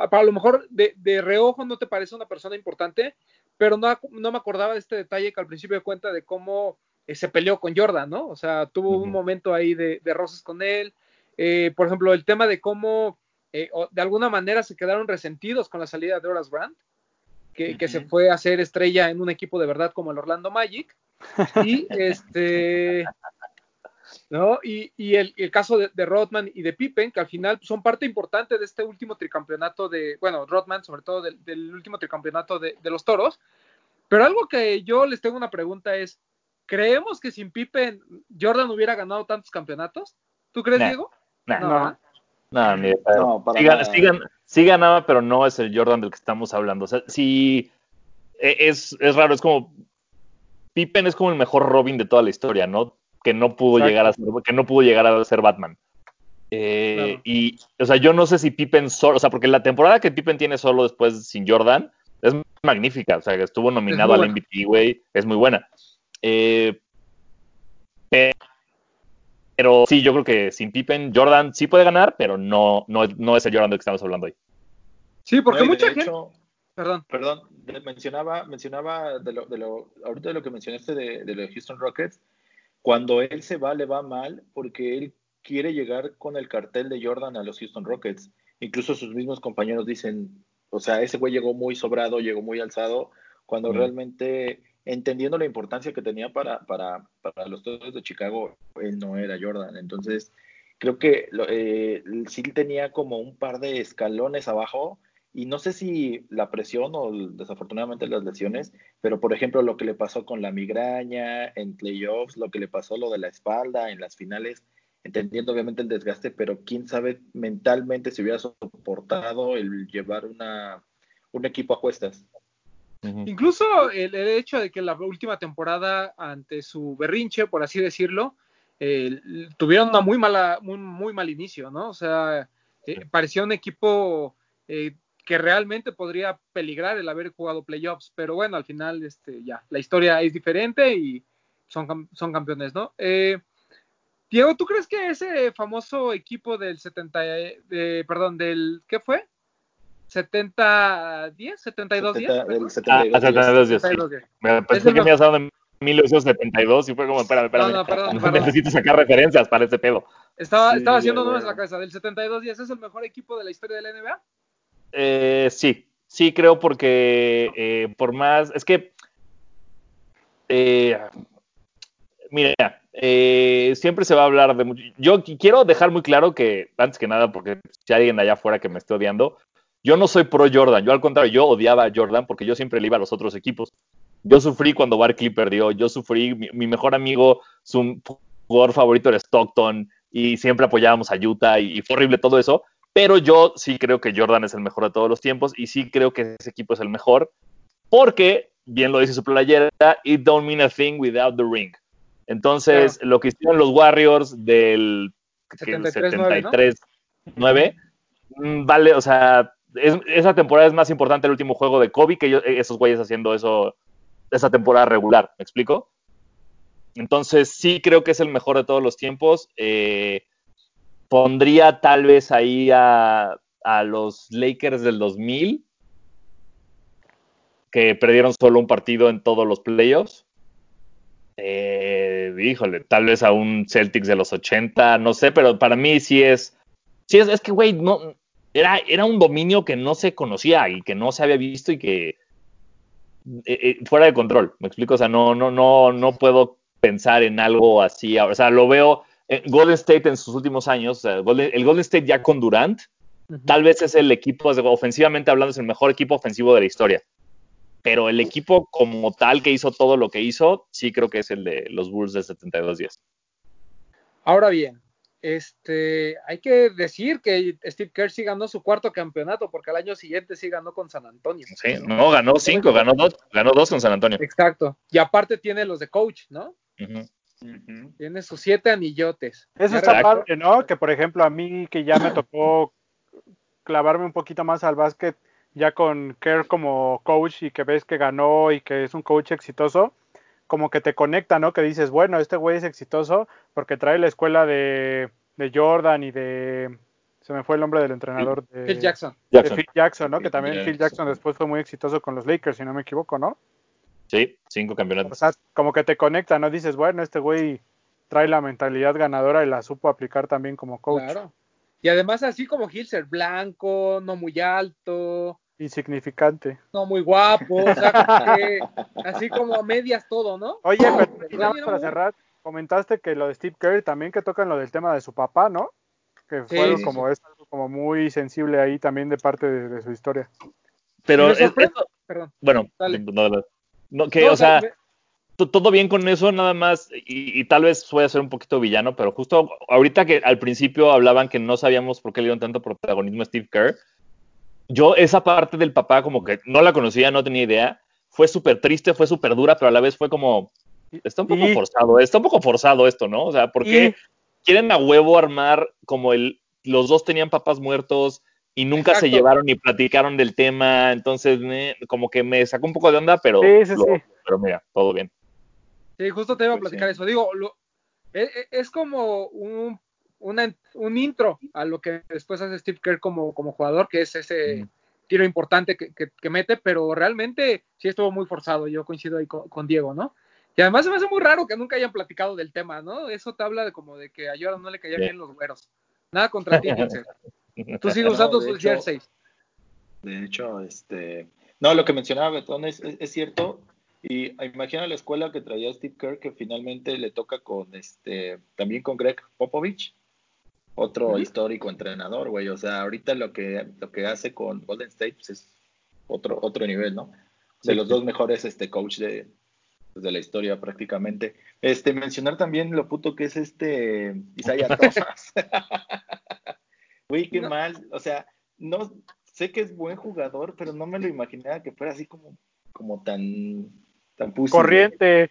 para lo mejor de, de, reojo no te parece una persona importante, pero no, no me acordaba de este detalle que al principio de cuenta de cómo eh, se peleó con Jordan, ¿no? O sea, tuvo un momento ahí de, de roces con él. Eh, por ejemplo, el tema de cómo eh, de alguna manera se quedaron resentidos con la salida de Horace Grant, que, que, se fue a ser estrella en un equipo de verdad como el Orlando Magic. Y este. ¿no? Y, y el, el, caso de, de, Rodman y de Pippen, que al final son parte importante de este último tricampeonato de, bueno, Rodman sobre todo del, del último tricampeonato de, de, los Toros. Pero algo que yo les tengo una pregunta es, ¿creemos que sin Pippen Jordan hubiera ganado tantos campeonatos? ¿Tú crees, Nah. Diego? Nah. No. No, ni de. No, para sí, gan- nada. Sí gan- sí ganaba, pero no es el Jordan del que estamos hablando. O sea, sí e- es, es raro, es como Pippen es como el mejor Robin de toda la historia, ¿no? Que no pudo Exacto. llegar a ser, que no pudo llegar a ser Batman. Eh, Claro. Y, o sea, yo no sé si Pippen solo, o sea, porque la temporada que Pippen tiene solo después sin Jordan es magnífica, o sea, que estuvo nominado al. MVP, güey, es muy buena. Eh, pero sí, yo creo que sin Pippen, Jordan sí puede ganar, pero no, no, es- no es el Jordan del que estamos hablando hoy. Sí, porque No, de mucha gente. hecho, Perdón. Perdón, de- mencionaba, mencionaba de lo, de lo, ahorita de lo que mencionaste de, de los Houston Rockets, cuando él se va, le va mal porque él quiere llegar con el cartel de Jordan a los Houston Rockets. Incluso sus mismos compañeros dicen, o sea, ese güey llegó muy sobrado, llegó muy alzado, cuando Mm. realmente, entendiendo la importancia que tenía para, para, para los Toros de Chicago, él no era Jordan. Entonces, creo que eh, sí tenía como un par de escalones abajo y no sé si la presión o desafortunadamente las lesiones, pero por ejemplo lo que le pasó con la migraña en playoffs, lo que le pasó lo de la espalda en las finales, entendiendo obviamente el desgaste, pero quién sabe mentalmente si hubiera soportado el llevar una, un equipo a cuestas. Incluso el, el hecho de que la última temporada, ante su berrinche, por así decirlo, eh, tuvieron una muy mala, muy, muy mal inicio, ¿no? O sea, eh, parecía un equipo eh, que realmente podría peligrar el haber jugado playoffs, pero bueno, al final, este, ya, la historia es diferente y son, son campeones, ¿no? Eh, Diego, ¿tú crees que ese famoso equipo del 70, eh, de, perdón, del, ¿qué fue? 70-10, 72-10? 70 el Ah, 72 días. 72 días, sí. 72-10. Me pensé que me a dar en 1972 y fue como, espérame, espérame. No, no, perdón, No perdón. Necesito sacar referencias para ese pedo. Estaba, Sí, estaba haciendo números en la cabeza. ¿Del 72-10 es el mejor equipo de la historia de la NBA? Eh, sí, sí creo porque eh, por más, es que, eh, mira, eh, siempre se va a hablar de mucho. Yo qu- quiero dejar muy claro que, antes que nada, porque si hay alguien allá afuera que me esté odiando, yo no soy pro Jordan, yo al contrario, yo odiaba a Jordan porque yo siempre le iba a los otros equipos. Yo sufrí cuando Barkley perdió, yo sufrí, mi, mi mejor amigo, su jugador favorito era Stockton y siempre apoyábamos a Utah y, y fue horrible todo eso. Pero yo sí creo que Jordan es el mejor de todos los tiempos y sí creo que ese equipo es el mejor porque, bien lo dice su playera, it don't mean a thing without the ring. Entonces, lo que hicieron los Warriors del que- 73-9, ¿no? 73-9, mm, vale, o sea, es- esa temporada es más importante el último juego de Kobe que esos güeyes haciendo eso, esa temporada regular, ¿me explico? Entonces, sí creo que es el mejor de todos los tiempos. Eh, pondría tal vez ahí a, a los Lakers del 2000, que perdieron solo un partido en todos los playoffs. Eh, híjole, tal vez a un Celtics de los 80, no sé, pero para mí sí es. Sí, es, es que, güey, no, era, era un dominio que no se conocía y que no se había visto y que. eh, eh, fuera de control, me explico, o sea, no, no, no, no puedo pensar en algo así, o sea, lo veo en Golden State en sus últimos años, o sea, Golden- el Golden State ya con Durant, tal vez es el equipo, ofensivamente hablando, es el mejor equipo ofensivo de la historia. Pero el equipo como tal que hizo todo lo que hizo, sí creo que es el de los Bulls de 72-10. Ahora bien, este, hay que decir que Steve Kerr sí ganó su cuarto campeonato, porque al año siguiente sí ganó con San Antonio. Sí, no, ganó cinco, ganó dos, ganó dos con San Antonio. Exacto. Y aparte tiene los de coach, ¿no? Tiene sus siete anillotes. Está regresó. padre, ¿no? Que por ejemplo a mí que ya me tocó clavarme un poquito más al básquet ya con Kerr como coach y que ves que ganó y que es un coach exitoso, como que te conecta, ¿no? Que dices, bueno, este güey es exitoso porque trae la escuela de, de Jordan y de se me fue el nombre del entrenador de Phil Jackson. de Jackson. Phil Jackson, ¿no? Que también Jackson. Phil Jackson después fue muy exitoso con los Lakers, si no me equivoco, ¿no? Sí, cinco O campeonatos. sea, como que te conecta, ¿no? Dices, bueno, este güey trae la mentalidad ganadora y la supo aplicar también como coach. Claro. Y además, así como Hilser, blanco, no muy alto, Insignificante. no muy guapo, o sea, como que así como a medias todo, ¿no? Oye, pero Sí, nada más era para cerrar, comentaste que lo de Steve Kerr también que tocan lo del tema de su papá, ¿no? Que fue Sí, algo sí, como, es algo como muy sensible ahí también de parte de, de su historia. Pero es- esto- Perdón. bueno, no, no, no, que, No, o sea, me- todo bien con eso, nada más, y, y tal vez puede ser un poquito villano, pero justo ahorita que al principio hablaban que no sabíamos por qué le dieron tanto protagonismo a Steve Kerr, yo esa parte del papá como que no la conocía, no tenía idea, fue súper triste, fue súper dura, pero a la vez fue como, está un poco Y- forzado, está un poco forzado esto, ¿no? O sea, ¿por qué Y- quieren a huevo armar como el, los dos tenían papás muertos y nunca se llevaron ni platicaron del tema, entonces me- como que me sacó un poco de onda, pero, Sí, sí, lo- sí. pero mira, todo bien. Sí, justo te iba a Pues platicar eso. Digo, lo- e- e- es, como un, una- un intro a lo que después hace Steve Kerr como, como jugador, que es ese Mm. tiro importante que, que- que mete, pero realmente sí estuvo muy forzado. Yo coincido ahí con, con Diego, ¿no? Y además se me hace muy raro que nunca hayan platicado del tema, ¿no? Eso te habla de como de que a Jordan no le caían bien los güeros. Nada contra ti. Tú sigues No, usando de sus hecho- jerseys. De hecho, este. No, lo que mencionaba Betón es, es, es cierto. Y imagina la escuela que traía Steve Kerr, que finalmente le toca con este. También con Greg Popovich, otro histórico entrenador, güey. O sea, ahorita lo que, lo que hace con Golden State pues, es otro, otro nivel, ¿no? De los dos mejores este, coach de, de la historia prácticamente. Este, mencionar también lo puto que es este Isaiah Thomas. Güey, qué No. mal. O sea, no sé que es buen jugador, pero no me lo imaginaba que fuera así como, como tan, tan pussy. Corriente.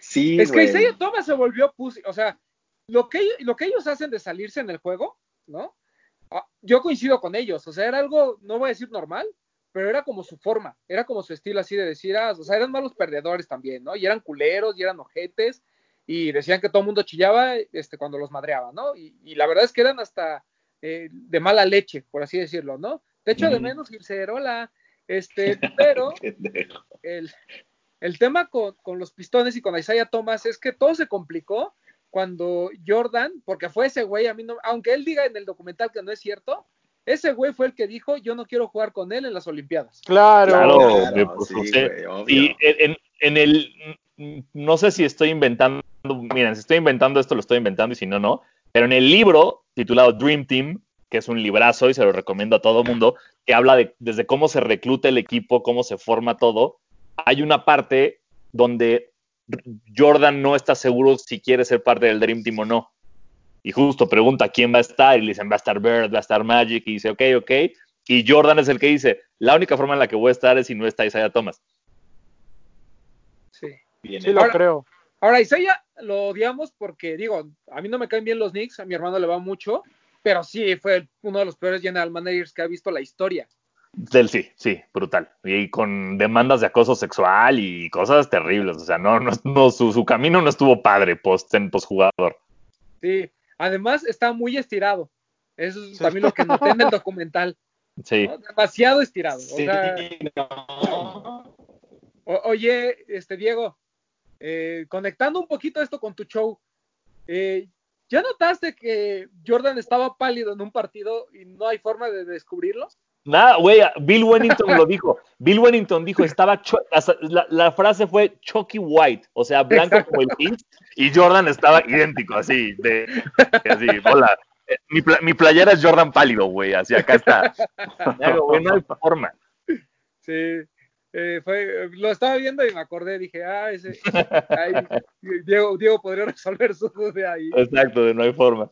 Sí, Es que. Isaiah Thomas se volvió pussy. O sea, lo que, lo que ellos hacen de salirse en el juego, ¿no? Ah, Yo coincido con ellos. O sea, era algo, no voy a decir normal, pero era como su forma, era como su estilo así de decir, ah, o sea, eran malos perdedores también, ¿no? Y eran culeros, y eran ojetes, y decían que todo el mundo chillaba este, cuando los madreaba, ¿no? Y, y la verdad es que eran hasta eh, de mala leche, por así decirlo, ¿no? De hecho, de menos Gilcerola, este, pero el, el tema con, con los pistones y con Isaiah Thomas es que todo se complicó cuando Jordan, porque fue ese güey, a mí no, aunque él diga en el documental que no es cierto, ese güey fue el que dijo, yo no quiero jugar con él en las Olimpiadas. Claro. Claro. Pues, sí, o sea, güey, obvio. Y en, en el, no sé si estoy inventando, miren, si estoy inventando esto, lo estoy inventando y si no, no, pero en el libro titulado Dream Team, que es un librazo y se lo recomiendo a todo mundo, que habla de desde cómo se recluta el equipo, cómo se forma todo, hay una parte donde Jordan no está seguro si quiere ser parte del Dream Team o no. Y justo pregunta quién va a estar y le dicen va a estar Bird, va a estar Magic y dice ok, ok. Y Jordan es el que dice, la única forma en la que voy a estar es si no está Isaiah Thomas. Sí. Bien, Sí lo Ahora- creo. Ahora, Isaiah lo odiamos porque, digo, a mí no me caen bien los Knicks, a mi hermano le va mucho, pero sí fue uno de los peores general managers que ha visto la historia. Del sí, sí, brutal. Y con demandas de acoso sexual y cosas terribles. O sea, no, no, no su, su camino no estuvo padre post, en postjugador. Sí. Además, está muy estirado. Eso es Sí. también lo que noté en el documental. Sí. ¿no? Demasiado estirado. O Sí, sea, no. O- oye, este Diego, eh, conectando un poquito esto con tu show, eh, ¿ya notaste que Jordan estaba pálido en un partido y no hay forma de descubrirlo? Nada, güey, Bill Wennington lo dijo. Bill Wennington dijo, estaba, la, la frase fue Chucky White, o sea, blanco Exacto. como el Heat, y Jordan estaba idéntico, así, de, así, hola. Eh, Mi, mi playera es Jordan pálido, güey, así, acá está. Güey, no hay forma. Sí, eh, fue, lo estaba viendo y me acordé, dije, ah, ese, ahí, Diego, Diego podría resolver su duda ahí. Exacto, de no hay forma.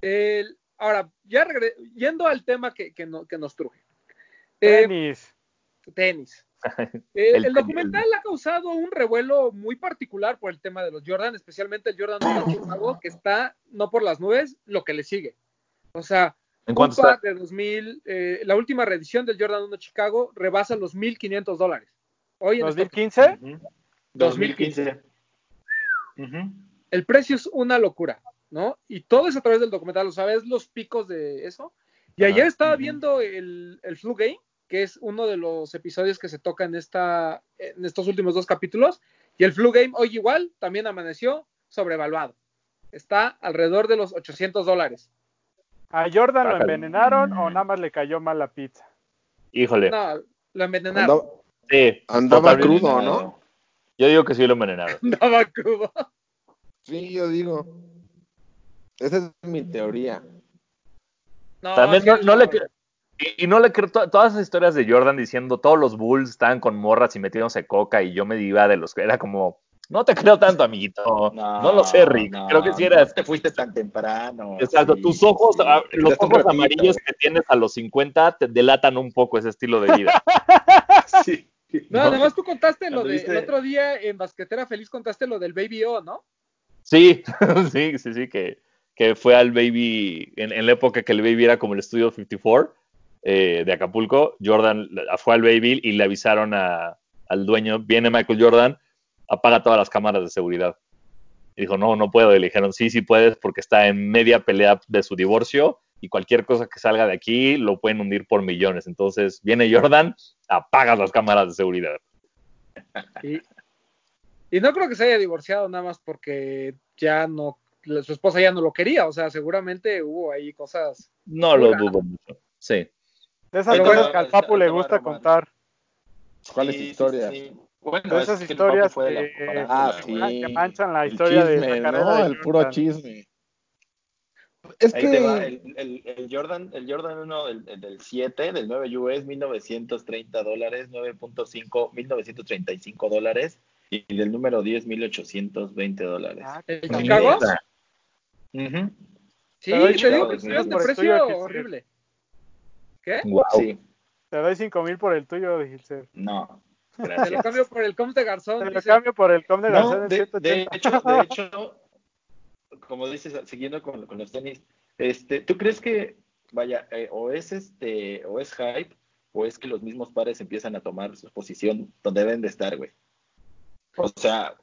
El- ahora, ya regre- yendo al tema que, que, no- que nos truje. Eh, Tenis. tenis. Eh, El- el, documental ha causado un revuelo muy particular por el tema de los Jordan, especialmente el Jordan 1 Chicago, que está no por las nubes, lo que le sigue. O sea, ¿En cuánto está? de 2000, eh, la última reedición del Jordan 1 Chicago rebasa los 1.500 dólares. Hoy en Estados- 2015. Ujú. 2015. Ujú. el precio es una locura, ¿no? Y todo es a través del documental, o sabes los picos de eso. Y ayer Ajá. estaba viendo el, el Flu Game, que es uno de los episodios que se toca en, esta, en estos últimos dos capítulos. Y el Flu Game hoy igual también amaneció sobrevaluado. Está alrededor de los 800 dólares. ¿A Jordan lo envenenaron o nada más le cayó mal la pizza? Híjole. No, lo envenenaron. Andaba, Sí. andaba crudo, ¿no? Yo digo que sí lo envenenaron. Andaba crudo. Sí, yo digo. Esa es mi teoría. No, También no, no le y, y no le creo to- todas esas historias de Jordan diciendo todos los Bulls estaban con morras y metiéndose coca y yo me iba de los que era como no te creo tanto amiguito no, lo sé Rick no, creo que si eras te fuiste tan temprano. exacto sí, tus ojos sí, los ojos ratito, amarillos que tienes a los 50 te delatan un poco ese estilo de vida Sí. No, ¿no? además tú contaste lo de, viste- el otro día en Basquetera Feliz contaste lo del Baby O, ¿no? sí sí sí sí que, fue al baby en, la época que el baby era como el estudio 54 eh, de Acapulco Jordan fue al baby y le avisaron al dueño viene Michael Jordan apaga todas las cámaras de seguridad. Y dijo, no, no puedo. Y le dijeron, sí, sí puedes, porque está en media pelea de su divorcio y cualquier cosa que salga de aquí lo pueden hundir por millones. Entonces viene Jordan, apagas las cámaras de seguridad. Y, no creo que se haya divorciado nada más porque ya no, su esposa ya no lo quería. O sea, seguramente hubo ahí cosas. No lo dudo mucho. Sí. De esas Pero cosas bueno, que al Papu le gusta contar. ¿Cuáles Sí, historias? sí. Bueno, De es esas historias la que- Ah, que manchan la El historia de chisme, carrera ¿no? de El puro chisme. Es Ahí te va, que el, el- el Jordan, el Jordan 1 del, el del 7, del 9 US, 1930 dólares, 9.5, 1935 dólares, y del número 10, 1820 dólares. Ah, ¿El. Chicago? Sí, Te doy te digo de por el precio horrible. ¿Qué? Wow. Sí, Te doy 5 mil por el tuyo, Gilser. no, Te lo gracias. cambio por el Coms de Garzón. Te lo dice. cambio por el com de No, Garzón en de, de 180. hecho, de hecho, como dices, siguiendo con, con los tenis, este, ¿tú crees que, vaya, eh, o es este, o es hype, o es que los mismos pares empiezan a tomar su posición donde deben de estar, güey? O sea,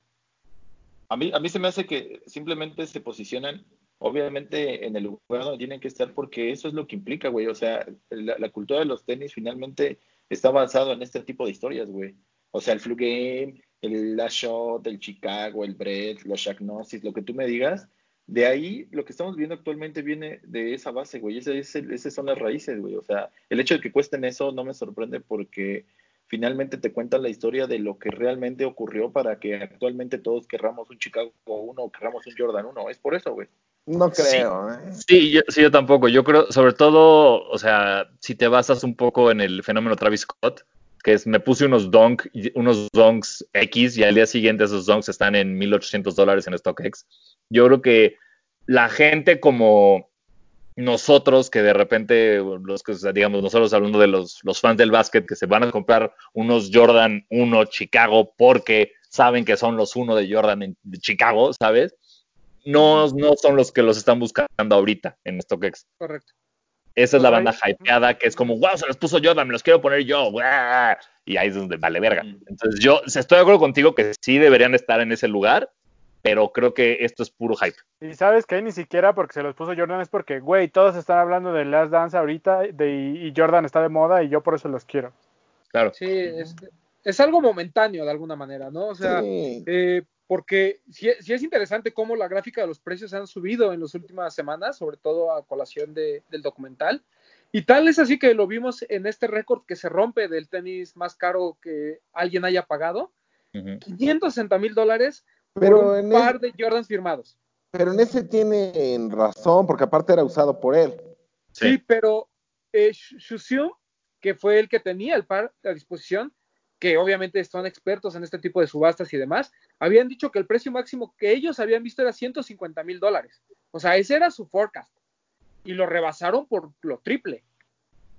a mí, a mí se me hace que simplemente se posicionan, obviamente, en el lugar donde tienen que estar, porque eso es lo que implica, güey. O sea, la, cultura de los tenis finalmente está basado en este tipo de historias, güey. O sea, el flu game, el last shot, el Chicago, el Brett, los Shacknosis, lo que tú me digas, de ahí lo que estamos viendo actualmente viene de esa base, güey. Ese- esas son las raíces, güey. O sea, el hecho de que cuesten eso no me sorprende porque finalmente te cuentan la historia de lo que realmente ocurrió para que actualmente todos querramos un Chicago 1 o querramos un Jordan 1. Es por eso, güey. No Sí. creo, ¿eh? Sí yo, sí, yo tampoco. Yo creo, sobre todo, o sea, si te basas un poco en el fenómeno Travis Scott, que es, me puse unos donk, unos donks X y al día siguiente esos donks están en 1800 dólares en StockX. Yo creo que la gente como nosotros, que de repente, los que, digamos, nosotros hablando de los, los fans del básquet, que se van a comprar unos Jordan 1 Chicago porque saben que son los 1 de Jordan en de Chicago, ¿sabes? No, no son los que los están buscando ahorita en StockX. Correcto. Esa es la banda hypeada que es como, wow, se los puso Jordan, me los quiero poner yo, y ahí es donde vale verga. Entonces yo estoy de acuerdo contigo que sí deberían estar en ese lugar, pero creo que esto es puro hype. Y sabes que ahí ni siquiera porque se los puso Jordan es porque, güey, todos están hablando de Last Dance ahorita de, y Jordan está de moda y yo por eso los quiero. Claro. Sí, es, es algo momentáneo de alguna manera, ¿no? O sea, Sí. eh, porque sí, sí es interesante cómo la gráfica de los precios han subido en las últimas semanas, sobre todo a colación de- del documental. Y tal es así que lo vimos en este récord que se rompe del tenis más caro que alguien haya pagado, Ujú. 560 mil dólares por Pero un en par es- de Jordans firmados. Pero en ese tienen razón, porque aparte era usado por él. Sí, Sí. pero eh, que fue el que tenía el par a disposición, que obviamente son expertos en este tipo de subastas y demás, habían dicho que el precio máximo que ellos habían visto era 150 mil dólares. O sea, ese era su forecast. Y lo rebasaron por lo triple,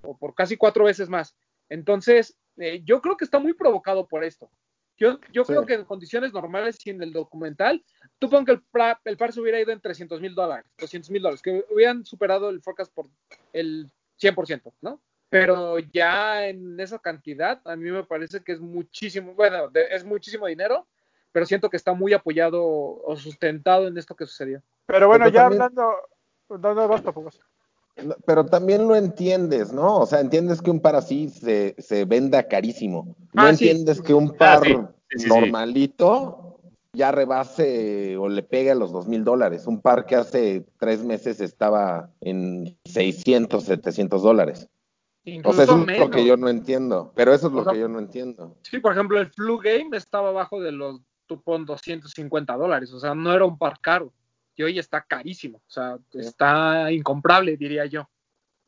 o por casi cuatro veces más. Entonces, eh, yo creo que está muy provocado por esto. Yo, yo Sí. creo que en condiciones normales, sin el documental, tú pon que el, el par se hubiera ido en 300 mil dólares, 200 mil dólares, que hubieran superado el forecast por el 100%, ¿no? Pero ya en esa cantidad, a mí me parece que es muchísimo, bueno, de- es muchísimo dinero, pero siento que está muy apoyado o sustentado en esto que sucedió. Pero bueno, Pero ya también- hablando. No, basta, pues. pero también lo entiendes, ¿no? O sea, entiendes que un par así se, se venda carísimo. No Ah, sí. entiendes que un par Ah, sí. Sí, sí, sí. normalito ya rebase o le pegue a los dos mil dólares. Un par que hace tres meses estaba en 600, 700 dólares. O Incluso sea, eso es menos. lo que yo no entiendo. Pero eso es O lo sea, que yo no entiendo. Sí, por ejemplo, el Flu Game estaba abajo de los, tú pon 250 dólares, o sea, no era un par caro. Y hoy está carísimo, o sea, está incomprable, diría yo.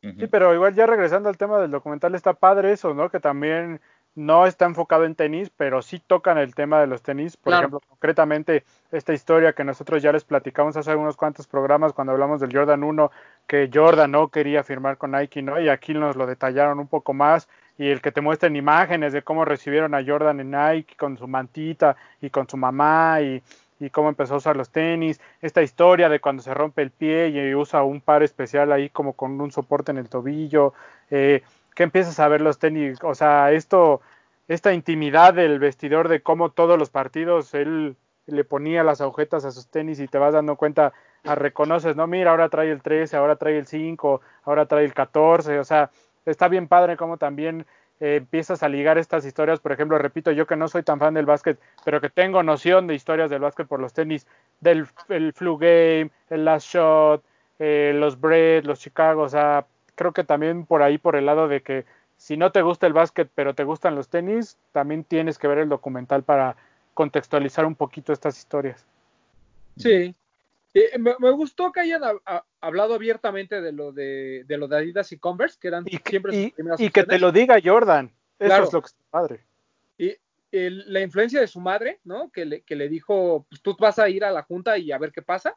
Sí, pero igual ya regresando al tema del documental, está padre eso, ¿no? Que también no está enfocado en tenis, pero sí tocan el tema de los tenis. Por Claro. ejemplo, concretamente esta historia que nosotros ya les platicamos hace unos cuantos programas cuando hablamos del Jordan 1, que Jordan no quería firmar con Nike, ¿no? Y aquí nos lo detallaron un poco más. Y el que te muestren imágenes de cómo recibieron a Jordan en Nike con su mantita y con su mamá y, y cómo empezó a usar los tenis, esta historia de cuando se rompe el pie y usa un par especial ahí como con un soporte en el tobillo, eh, que empiezas a ver los tenis, o sea, esto, esta intimidad del vestidor de cómo todos los partidos él le ponía las agujetas a sus tenis y te vas dando cuenta, ah, reconoces, no, mira, ahora trae el 13, ahora trae el 5, ahora trae el 14, o sea, está bien padre como también eh, empiezas a ligar estas historias, por ejemplo, repito, yo que no soy tan fan del básquet, pero que tengo noción de historias del básquet por los tenis, del el flu game, el last shot, eh, los Bread, los Chicago, o sea, creo que también por ahí, por el lado de que si no te gusta el básquet, pero te gustan los tenis, también tienes que ver el documental para contextualizar un poquito estas historias. Sí. Eh, me, me gustó que hayan a- a- hablado abiertamente de lo de, de lo de Adidas y Converse, que eran Y, que- siempre sus y- primeras y que te lo diga Jordan, eso Claro. es lo que está padre. Y el- la influencia de su madre, ¿no? Que le, que le dijo, pues tú vas a ir a la junta y a ver qué pasa.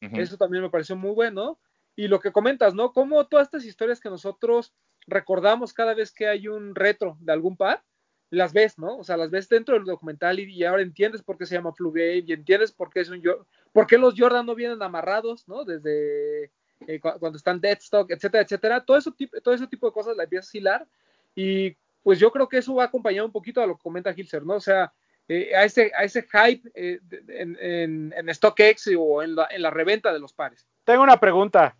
Eso también me pareció muy bueno. Y lo que comentas, ¿no? Como todas estas historias que nosotros recordamos cada vez que hay un retro de algún par, las ves, ¿no? O sea, las ves dentro del documental y, y ahora entiendes por qué se llama Flu Game y entiendes por qué es un por qué los Jordan no vienen amarrados, ¿no? Desde eh, cu- cuando están deadstock, etcétera, etcétera. Todo, eso, todo ese tipo de cosas la empiezas a hilar y pues yo creo que eso va acompañado un poquito a lo que comenta Hilser, ¿no? O sea, eh, a, ese, a ese hype eh, en, en, en StockX o en la, en la reventa de los pares. Tengo una pregunta,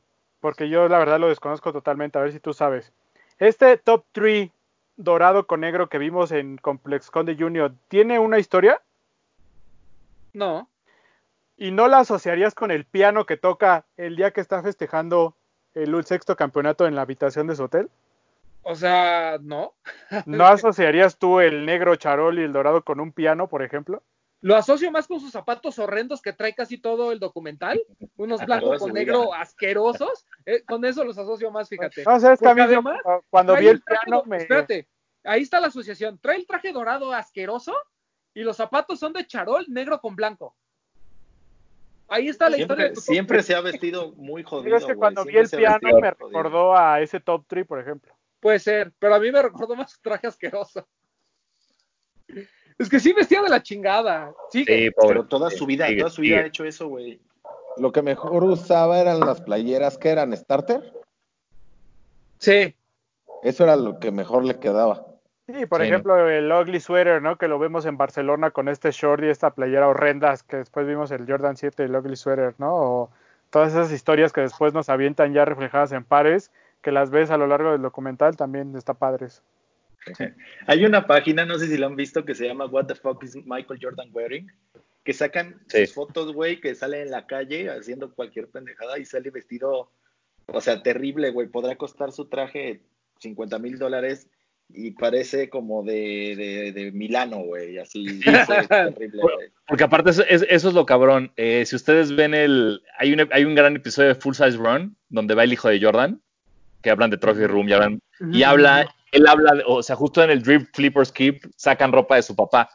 porque yo la verdad lo desconozco totalmente, a ver si tú sabes. Este top 3 dorado con negro que vimos en Complex Conde Junior, ¿tiene una historia? No, ¿Y no la asociarías con el piano que toca el día que está festejando el sexto campeonato en la habitación de su hotel? o sea, no. ¿No asociarías tú el negro charol y el dorado con un piano, por ejemplo? Lo asocio más con sus zapatos horrendos que trae casi todo el documental, unos blancos con negro vida. asquerosos. eh, con eso los asocio más, fíjate. No sé, es que a Porque mí yo, además, cuando vi el traje piano me... Espérate, ahí está la asociación. Trae el traje dorado asqueroso y los zapatos son de charol negro con blanco. Ahí está la historia de Siempre, tu se ha vestido muy jodido. Es que cuando vi el piano me jodido. recordó a ese top 3, por ejemplo. Puede ser, pero a mí me recordó más su traje asqueroso. Es que sí vestía de la chingada. Sí, Sí, pobre. Pero toda su vida, Sigue, toda su vida sigue. ha hecho eso, güey. Lo que mejor usaba eran las playeras que eran starter. sí. Eso era lo que mejor le quedaba. Sí, por Sí, ejemplo, el ugly sweater, ¿no? Que lo vemos en Barcelona con este short y esta playera horrendas, que después vimos el Jordan 7, el ugly sweater, ¿no? O todas esas historias que después nos avientan ya reflejadas en pares, que las ves a lo largo del documental, también está padres. Hay una página, no sé si lo han visto, que se llama What the fuck is Michael Jordan wearing? Que sacan Sí. sus fotos, güey, que sale en la calle haciendo cualquier pendejada y sale vestido, o sea, terrible, güey. Podrá costar su traje 50 mil dólares y parece como de, de, de Milano, güey. Así, es terrible, güey. Porque aparte eso es, eso es lo cabrón. Eh, si ustedes ven el... Hay un, hay un gran episodio de Full Size Run donde va el hijo de Jordan, que hablan de Trophy Room y hablan... Y habla, él habla, de- o sea, justo en el Drip Flippers Keep sacan ropa de su papá.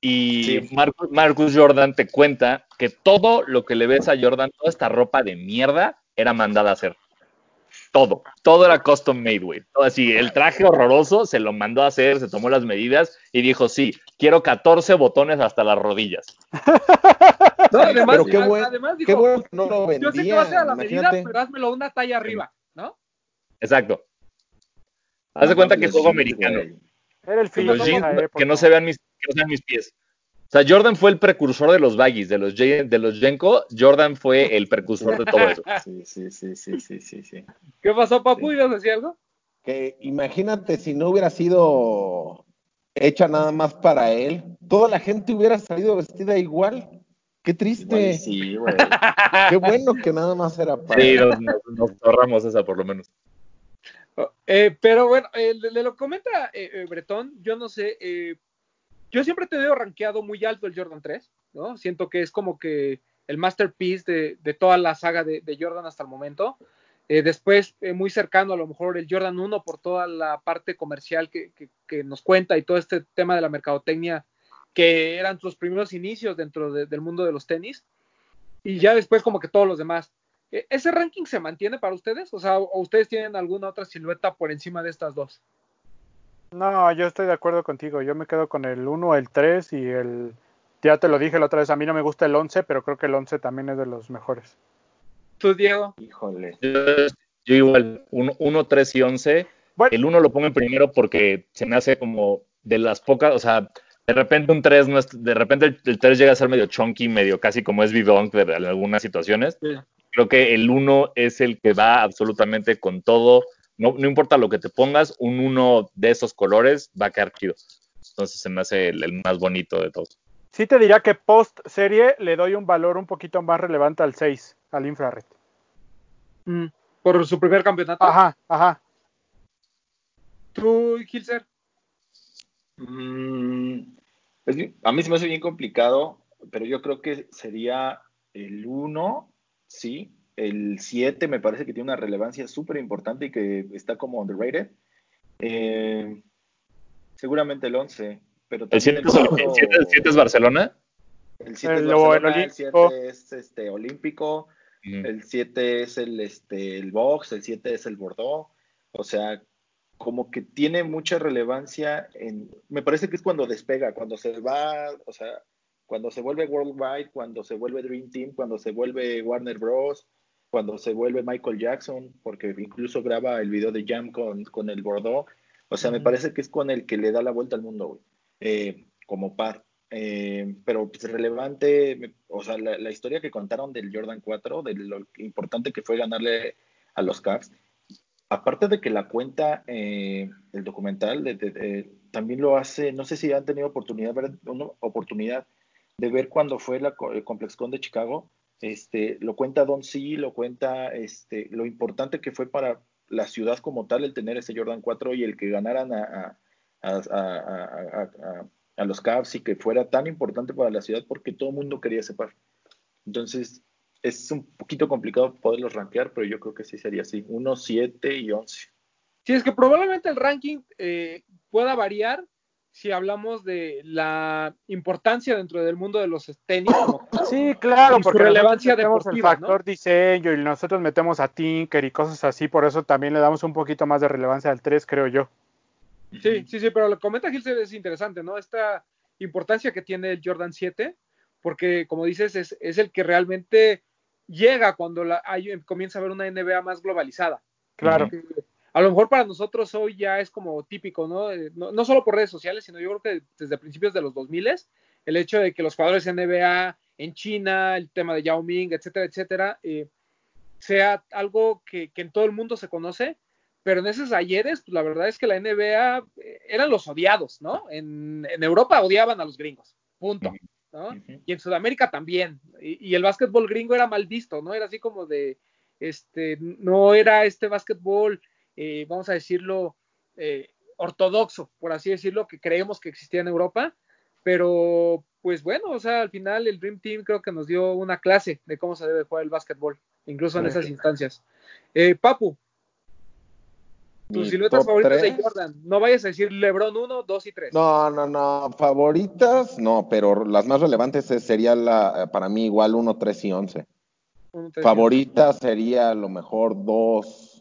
Y Sí. Marcus, Marcus Jordan te cuenta que todo lo que le ves a Jordan, toda esta ropa de mierda, era mandada a hacer. Todo, todo era custom made, güey. Todo así, el traje horroroso se lo mandó a hacer, se tomó las medidas y dijo, sí, quiero 14 botones hasta las rodillas. No, además, Pero qué a- buen- además Qué dijo, bueno no lo yo sé que va a ser a la medida, pero házmelo una talla arriba, ¿no? Exacto. Haz de cuenta que juego sí, americano. Era el Que, fin los de jeans- época. que no se vean mis, que no se vean mis pies. O sea, Jordan fue el precursor de los baggies, de los, de los Jenko. Jordan fue el precursor de todo eso. Sí, sí, sí, sí, sí, sí. sí. ¿Qué pasó, Papu? ¿Ibas a decir algo? Que imagínate si no hubiera sido hecha nada más para él, toda la gente hubiera salido vestida igual. Qué triste. Sí, güey. Qué bueno que nada más era para Sí, nos, nos- nos ahorramos esa por lo menos. Eh, pero bueno, eh, le, lo comenta eh, eh, Bretón, yo no sé, yo siempre he tenido rankeado muy alto el Jordan 3, ¿no? Siento que es como que el masterpiece de, de toda la saga de, Jordan hasta el momento. Después, muy cercano a lo mejor el Jordan 1 por toda la parte comercial que, nos cuenta y todo este tema de la mercadotecnia que eran sus primeros inicios dentro de- del mundo de los tenis. Y ya después como que todos los demás. Eh, ¿Ese ranking se mantiene para ustedes? O sea, ¿o ustedes tienen alguna otra silueta por encima de estas dos? No, yo estoy de acuerdo contigo. Yo me quedo con el 1, el 3 y el... Ya te lo dije la otra vez, a mí no me gusta el 11, pero creo que el 11 también es de los mejores. ¿Tú, Diego? Híjole. Yo, yo igual, 1, 3 y 11. Bueno, El 1 lo pongo en primero porque se me hace como de las pocas, o sea, de repente un 3 no es, de repente el, el 3 llega a ser medio chunky, medio casi como es Vivonk de, de algunas situaciones. Sí. Creo que el 1 es el que va absolutamente con todo. No, no importa lo que te pongas, un 1 de esos colores va a quedar chido. Entonces se me hace el, el más bonito de todos. sí te diría que post serie le doy un valor un poquito más relevante al 6, al infrared. Mm, ¿Por su primer campeonato? Ajá, ajá. ¿Tú, Hilser? Mm, a mí se me hace bien complicado, pero yo creo que sería el 1, sí. El 7 me parece que tiene una relevancia súper importante y que está como underrated. Eh, seguramente el 11, pero ¿El 7 también es, Barcelona? el 7 es El- Barcelona, el el olímpico. 7 es este, olímpico, Mm. el 7 es el, este, el box, el 7 es el Bordeaux. O sea, como que tiene mucha relevancia en, me parece que es cuando despega, cuando se va, o sea, cuando se vuelve Worldwide, cuando se vuelve Dream Team, cuando se vuelve Warner Bros., cuando se vuelve Michael Jackson, porque incluso graba el video de Jam con, con el Bordeaux. O sea, me parece que es con el que le da la vuelta al mundo, güey, eh, como par. Eh, pero pues, relevante, o sea, la, la historia que contaron del Jordan 4, de lo importante que fue ganarle a los Cavs, aparte de que la cuenta eh, el documental, de- de- de- también lo hace, no sé si han tenido oportunidad, ver- una oportunidad de ver cuando fue la, el ComplexCon de Chicago, este, lo cuenta Don C, lo cuenta este, lo importante que fue para la ciudad como tal el tener ese Jordan 4 y el que ganaran a- a- a- a los Cavs y que fuera tan importante para la ciudad porque todo el mundo quería ese par. Entonces, es un poquito complicado poderlos rankear, pero yo creo que sí sería así, 1, 7 y 11. Sí, es que probablemente el ranking eh, pueda variar si hablamos de la importancia dentro del mundo de los tenis. como- Sí, claro, su porque relevancia deportiva, el factor diseño y nosotros metemos a Tinker y cosas así, por eso también le damos un poquito más de relevancia al 3, creo yo. Sí, sí, sí, pero lo que comenta Gilser es interesante, ¿no? Esta importancia que tiene el Jordan 7, porque como dices, es, es el que realmente llega cuando la, hay, comienza a haber una NBA más globalizada. Claro. A lo mejor para nosotros hoy ya es como típico, ¿no? No, no solo por redes sociales, sino yo creo que desde principios de los 2000 el hecho de que los jugadores NBA en China, el tema de Yao Ming, etcétera, etcétera, eh, sea algo que, que en todo el mundo se conoce, pero en esos ayeres, pues la verdad es que la NBA eh, eran los odiados, ¿no? En, en Europa odiaban a los gringos, punto, ¿no? Ujú. Y en Sudamérica también. Y, y el básquetbol gringo era mal visto, ¿no? Era así como de, este, no era este básquetbol, eh, vamos a decirlo, eh, ortodoxo, por así decirlo, que creemos que existía en Europa, pero pues bueno, o sea, al final el Dream Team creo que nos dio una clase de cómo se debe jugar el básquetbol, incluso en Claro. esas instancias. Eh, Papu, tus siluetas favoritas de tres. Jordan, no vayas a decir LeBron 1, 2 y 3. No, no, no, favoritas, no, pero las más relevantes es- sería la, para mí igual 1, 3 y 11. Favorita sería a lo mejor 2,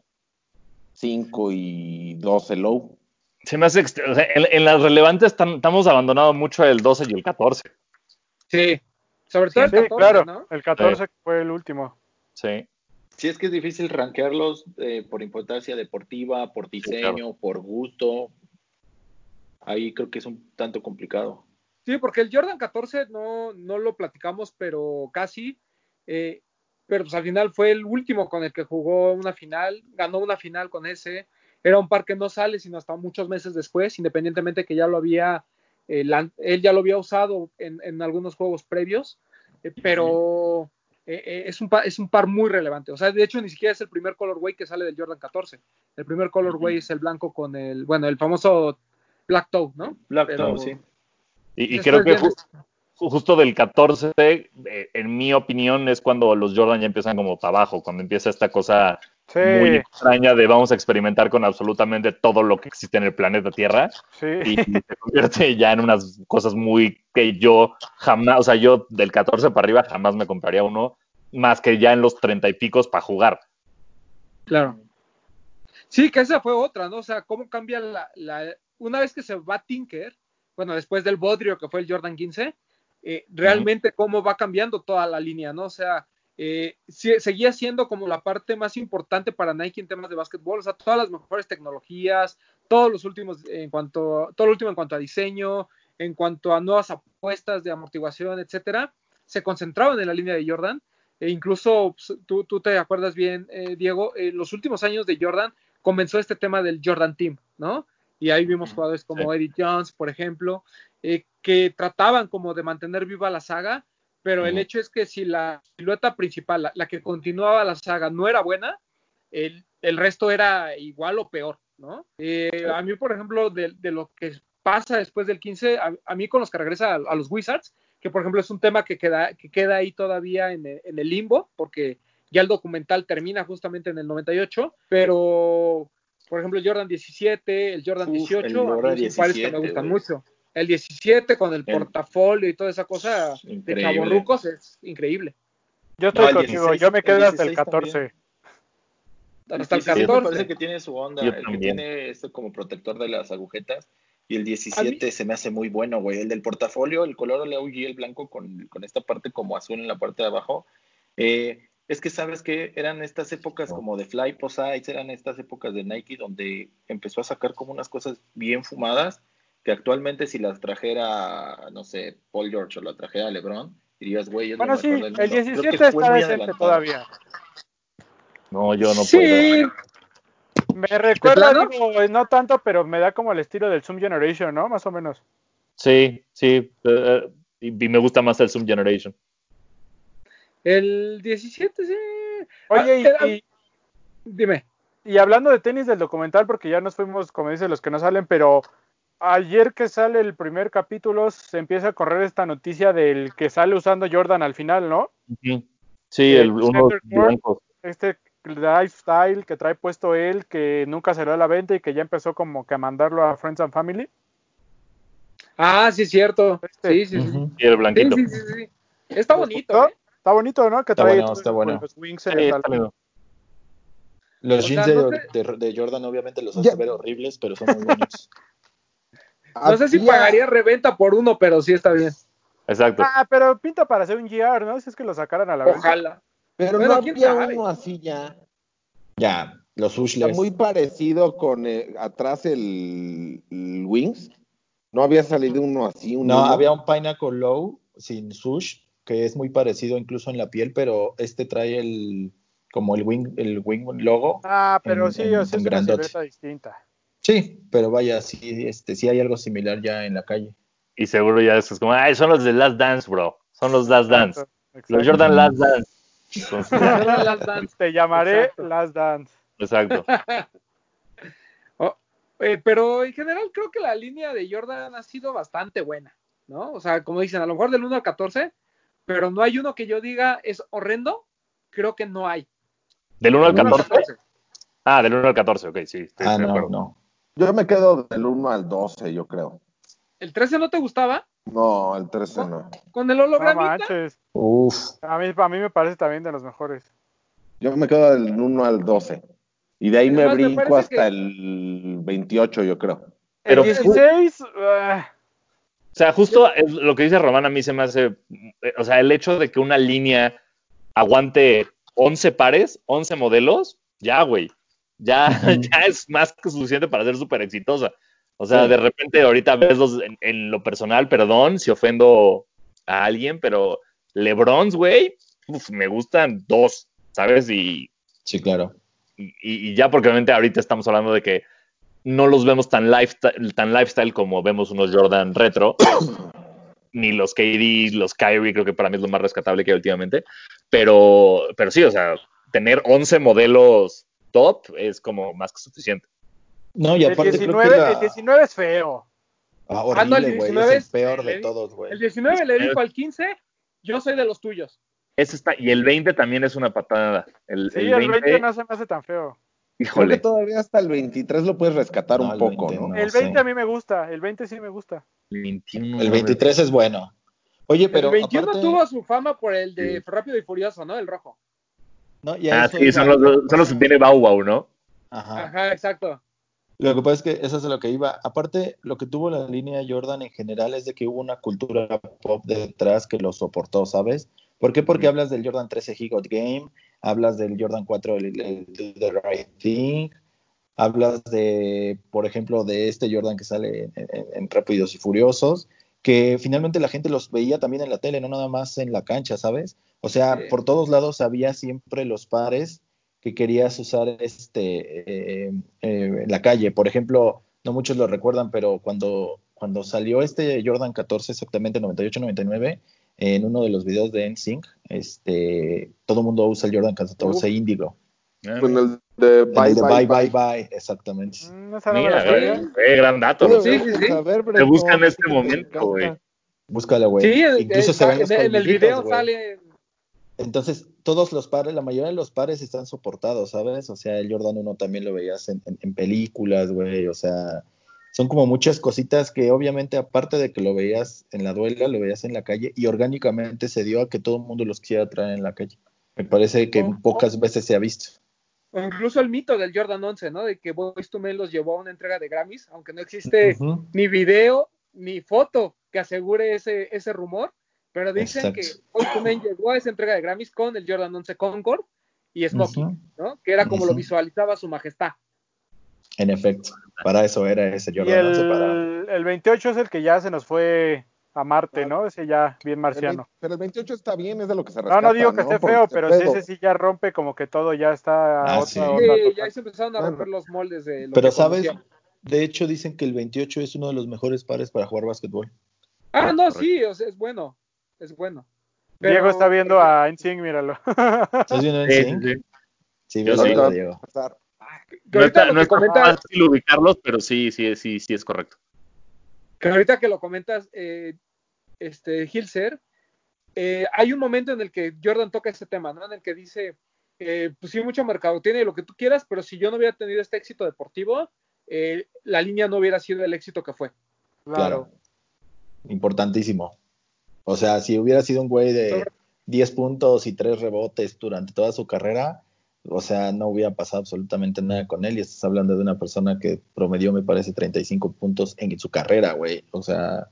5 y 12 low. Se me hace o sea, en, en las relevantes tam- estamos abandonado mucho el 12 y el 14. Sí, sobre todo Sí, el 14, claro, ¿no? el 14 fue el último. Sí. Sí, es que es difícil rankearlos eh, por importancia deportiva, por diseño, por gusto. Ahí creo que es un tanto complicado. Sí, porque el Jordan 14 no, no lo platicamos, pero casi. Eh, pero pues al final fue el último con el que jugó una final, ganó una final con ese. Era un par que no sale sino hasta muchos meses después, independientemente que ya lo había, eh, él ya lo había usado en, en algunos juegos previos, eh, pero eh, es, un par, es un par muy relevante. O sea, de hecho ni siquiera es el primer colorway que sale del Jordan 14. El primer colorway es el blanco con el, bueno, el famoso Black Toe, ¿no? Black Toe, sí. Y, y creo que justo del 14, eh, en mi opinión, es cuando los Jordan ya empiezan como para abajo, cuando empieza esta cosa muy extraña de vamos a experimentar con absolutamente todo lo que existe en el planeta Tierra. Y, se convierte ya en unas cosas muy que yo jamás, o sea, yo del 14 para arriba jamás me compraría uno, más que ya en los 30 y picos para jugar. Claro. Sí, que esa fue otra, ¿no? O sea, cómo cambia la, la... Una vez que se va Tinker, bueno, después del Bodrio, que fue el Jordan 15, eh, realmente cómo va cambiando toda la línea, ¿no? O sea, eh, seguía siendo como la parte más importante para Nike en temas de básquetbol, o sea, todas las mejores tecnologías, todos los últimos en cuanto, todo lo último en cuanto a diseño, en cuanto a nuevas apuestas de amortiguación, etcétera, se concentraban en la línea de Jordan. E incluso pues, tú, tú, te acuerdas bien, eh, Diego, en los últimos años de Jordan comenzó este tema del Jordan Team, ¿no? Y ahí vimos jugadores como Eddie Jones, por ejemplo, eh, que trataban como de mantener viva la saga, pero el hecho es que si la silueta principal, la, que continuaba la saga, no era buena, el, el resto era igual o peor, ¿no? Eh, a mí, por ejemplo, de, de, lo que pasa después del 15, a, mí con los que regresa a, los Wizards, que por ejemplo es un tema que queda, que queda ahí todavía en el, en el limbo, porque ya el documental termina justamente en el 98, pero por ejemplo el Jordan 17, el Jordan 18, el Jordan 17, que me gustan mucho el 17 con el, portafolio y toda esa cosa de chaborrucos es increíble. Yo estoy contigo, yo me quedo hasta el 14. Hasta el 14. Me parece que tiene su onda, el que tiene esto como protector de las agujetas. Y el 17 se me hace muy bueno, güey. El del portafolio, el color y el blanco con, con, esta parte como azul en la parte de abajo. Eh, es que sabes que eran estas épocas como de Fly Posites, eran estas épocas de Nike donde empezó a sacar como unas cosas bien fumadas que actualmente si las trajera, no sé, Paul George o la trajera LeBron, dirías, güey, es bueno, sí, el 17 está decente todavía. No, yo no sí. puedo. Me recuerda, digo, no tanto, pero me da como el estilo del Zoom Generation, ¿no? Más o menos. Sí, sí, uh, y, me gusta más el Zoom Generation. El 17, sí. Oye, ah, y, dime. Y hablando de tenis del documental, porque ya nos fuimos, como dicen los que no salen, pero ayer que sale el primer capítulo se empieza a correr esta noticia del que sale usando Jordan al final, ¿no? Sí, el, uno Este lifestyle que trae puesto él, que nunca salió a la venta y que ya empezó como que a mandarlo a Friends and Family. Ah, sí, cierto. Este. Sí, sí, sí. Y el blanquito. Sí, sí, sí, Está bonito. ¿eh? Está bonito, ¿no? Que trae está bueno, los wings en el Los jeans de, Jordan obviamente los hace ver horribles, pero son muy buenos. No sé si pagaría reventa por uno, pero sí está bien. Exacto. Ah, pero pinta para hacer un GR, ¿no? Si es que lo sacaran a la vez. Ojalá. Pero no había uno así ya. Ya, los Ushlers. Está muy parecido con eh, atrás el, Wings. No había salido uno así. no, había un Pineapple Low sin sush, que es muy parecido incluso en la piel, pero este trae el como el wing, el wing logo. Ah, pero sí, es una silueta distinta. Sí, pero vaya, sí, este, sí hay algo similar ya en la calle. Y seguro ya es como, ay, son los de Last Dance, bro. Son los Last Dance. Los Jordan Last Dance. Last Dance. Te llamaré Last Dance. Exacto. Oh, eh, pero en general creo que la línea de Jordan ha sido bastante buena, ¿no? O sea, como dicen, a lo mejor del 1 al 14, pero no hay uno que yo diga es horrendo, creo que no hay. ¿Del 1 al 14? Ah, del 1 al 14, ok, sí. ah, no, no. Yo me quedo del 1 al 12, yo creo. ¿El 13 no te gustaba? No, el 13 no. ¿Con el hologramita? No Uf. A mí, a mí me parece también de los mejores. Yo me quedo del 1 al 12. Y de ahí me brinco hasta el 28, yo creo. Pero, el 16... Ah. O sea, justo lo que dice Román a mí se me hace... Eh, o sea, el hecho de que una línea aguante 11 pares, 11 modelos, ya, güey. Ya, ya es más que suficiente para ser súper exitosa. O sea, Sí. de repente ahorita ves los en, en lo personal, perdón si ofendo a alguien, pero LeBrons, güey, me gustan dos, ¿sabes? Y, Sí, claro. y, y ya porque obviamente ahorita estamos hablando de que no los vemos tan lifestyle, tan lifestyle como vemos unos Jordan retro, ni los KD, los Kyrie, creo que para mí es lo más rescatable que hay últimamente, pero, pero sí, o sea, tener 11 modelos top es como más que suficiente. No, y El aparte creo 19, que la... el 19 es feo. Ah, Ah, no, el horrible, güey. 19 Es el peor el- de todos, güey. El 19 le dijo al 15, yo soy de los tuyos. Ese está, y el 20 también es una patada. El, Sí, el el 20, 20 no se me hace tan feo. Creo híjole. que todavía hasta el 23 lo puedes rescatar No, un el poco, 20 ¿no? no. el sé. 20 a mí me gusta, el 20 sí me gusta. 21, El 23 es bueno. Oye, pero el 21 aparte- tuvo su fama por el de Sí. Rápido y Furioso, ¿no? El rojo. No, y Ah, eso sí, son los, son los que tiene Bau Bau, ¿no? Ajá. Ajá, exacto. Lo que pasa es que eso es lo que iba. Aparte, lo que tuvo la línea Jordan en general es de que hubo una cultura pop detrás que lo soportó, ¿sabes? ¿Por qué? Porque Mm. hablas del Jordan 13 He Got Game, hablas del Jordan 4 el, el Do The Right Thing, hablas de, por ejemplo, de este Jordan que sale en, en- en Rápidos y Furiosos, que finalmente la gente los veía también en la tele, no nada más en la cancha, ¿sabes? O sea, Sí. por todos lados había siempre los pares que querías usar este, eh, eh, en la calle. Por ejemplo, no muchos lo recuerdan, pero cuando, cuando salió este Jordan 14, exactamente 98-99, en uno de los videos de NSYNC, este, todo el mundo usa el Jordan 14 Uf. Índigo. Con el de Bye el de Bye bye, bye, Bye. bye, exactamente. Mm, no Mira, la sabía. eh, eh, gran dato. Sí, sí, sí. saber, Te buscan en este momento, güey. Búscala, güey. Sí, Incluso el- se ven los en, en el video güey. sale. Entonces, todos los pares, la mayoría de los pares están soportados, ¿sabes? O sea, el Jordan 1 también lo veías en, en- en películas, güey. O sea, son como muchas cositas que obviamente, aparte de que lo veías en la duela, lo veías en la calle y orgánicamente se dio a que todo el mundo los quisiera traer en la calle. Me parece que Oh, pocas veces se ha visto. O incluso el mito del Jordan 11, ¿no? De que Boyz II Men los llevó a una entrega de Grammys, aunque no existe ni video ni foto que asegure ese, ese rumor, pero dicen Exacto. que Boyz II Men llegó a esa entrega de Grammys con el Jordan 11 Concord y Smokey. ¿no? Que era como lo visualizaba su majestad. En efecto, para eso era ese Y Jordan 11 para... el, el 28 es el que ya se nos fue a Marte, ¿no? Ese ya bien marciano. 20 Pero el 28 está bien, es de lo que se No, rescata. no digo que esté feo, este pero ese sí ya rompe como que todo ya está Ah, otra sí. onda Sí, ya se empezaron a Bueno. romper los moldes de lo Pero que sabes, de hecho dicen que el 28 es uno de los mejores pares para jugar básquetbol. Ah, no, sí, o sea, es bueno, es bueno. Pero- Diego está viendo a NSYNC, míralo. ¿Estás viendo en Sí, sí, sí. Yo sí. Diego, que No está, no está fácil ubicarlos, pero sí, sí, sí, sí es correcto. Que ahorita que lo comentas, eh, este, Hilser, eh, hay un momento en el que Jordan toca ese tema, ¿no? En el que dice, eh, pues sí, mucho mercado tiene lo que tú quieras, pero si yo no hubiera tenido este éxito deportivo, eh, la línea no hubiera sido el éxito que fue. Claro. Importantísimo. O sea, si hubiera sido un güey de Sobre- 10 puntos y 3 rebotes durante toda su carrera, o sea, no hubiera pasado absolutamente nada con él. Y estás hablando de una persona que promedió, me parece, 35 puntos en su carrera, güey. O sea,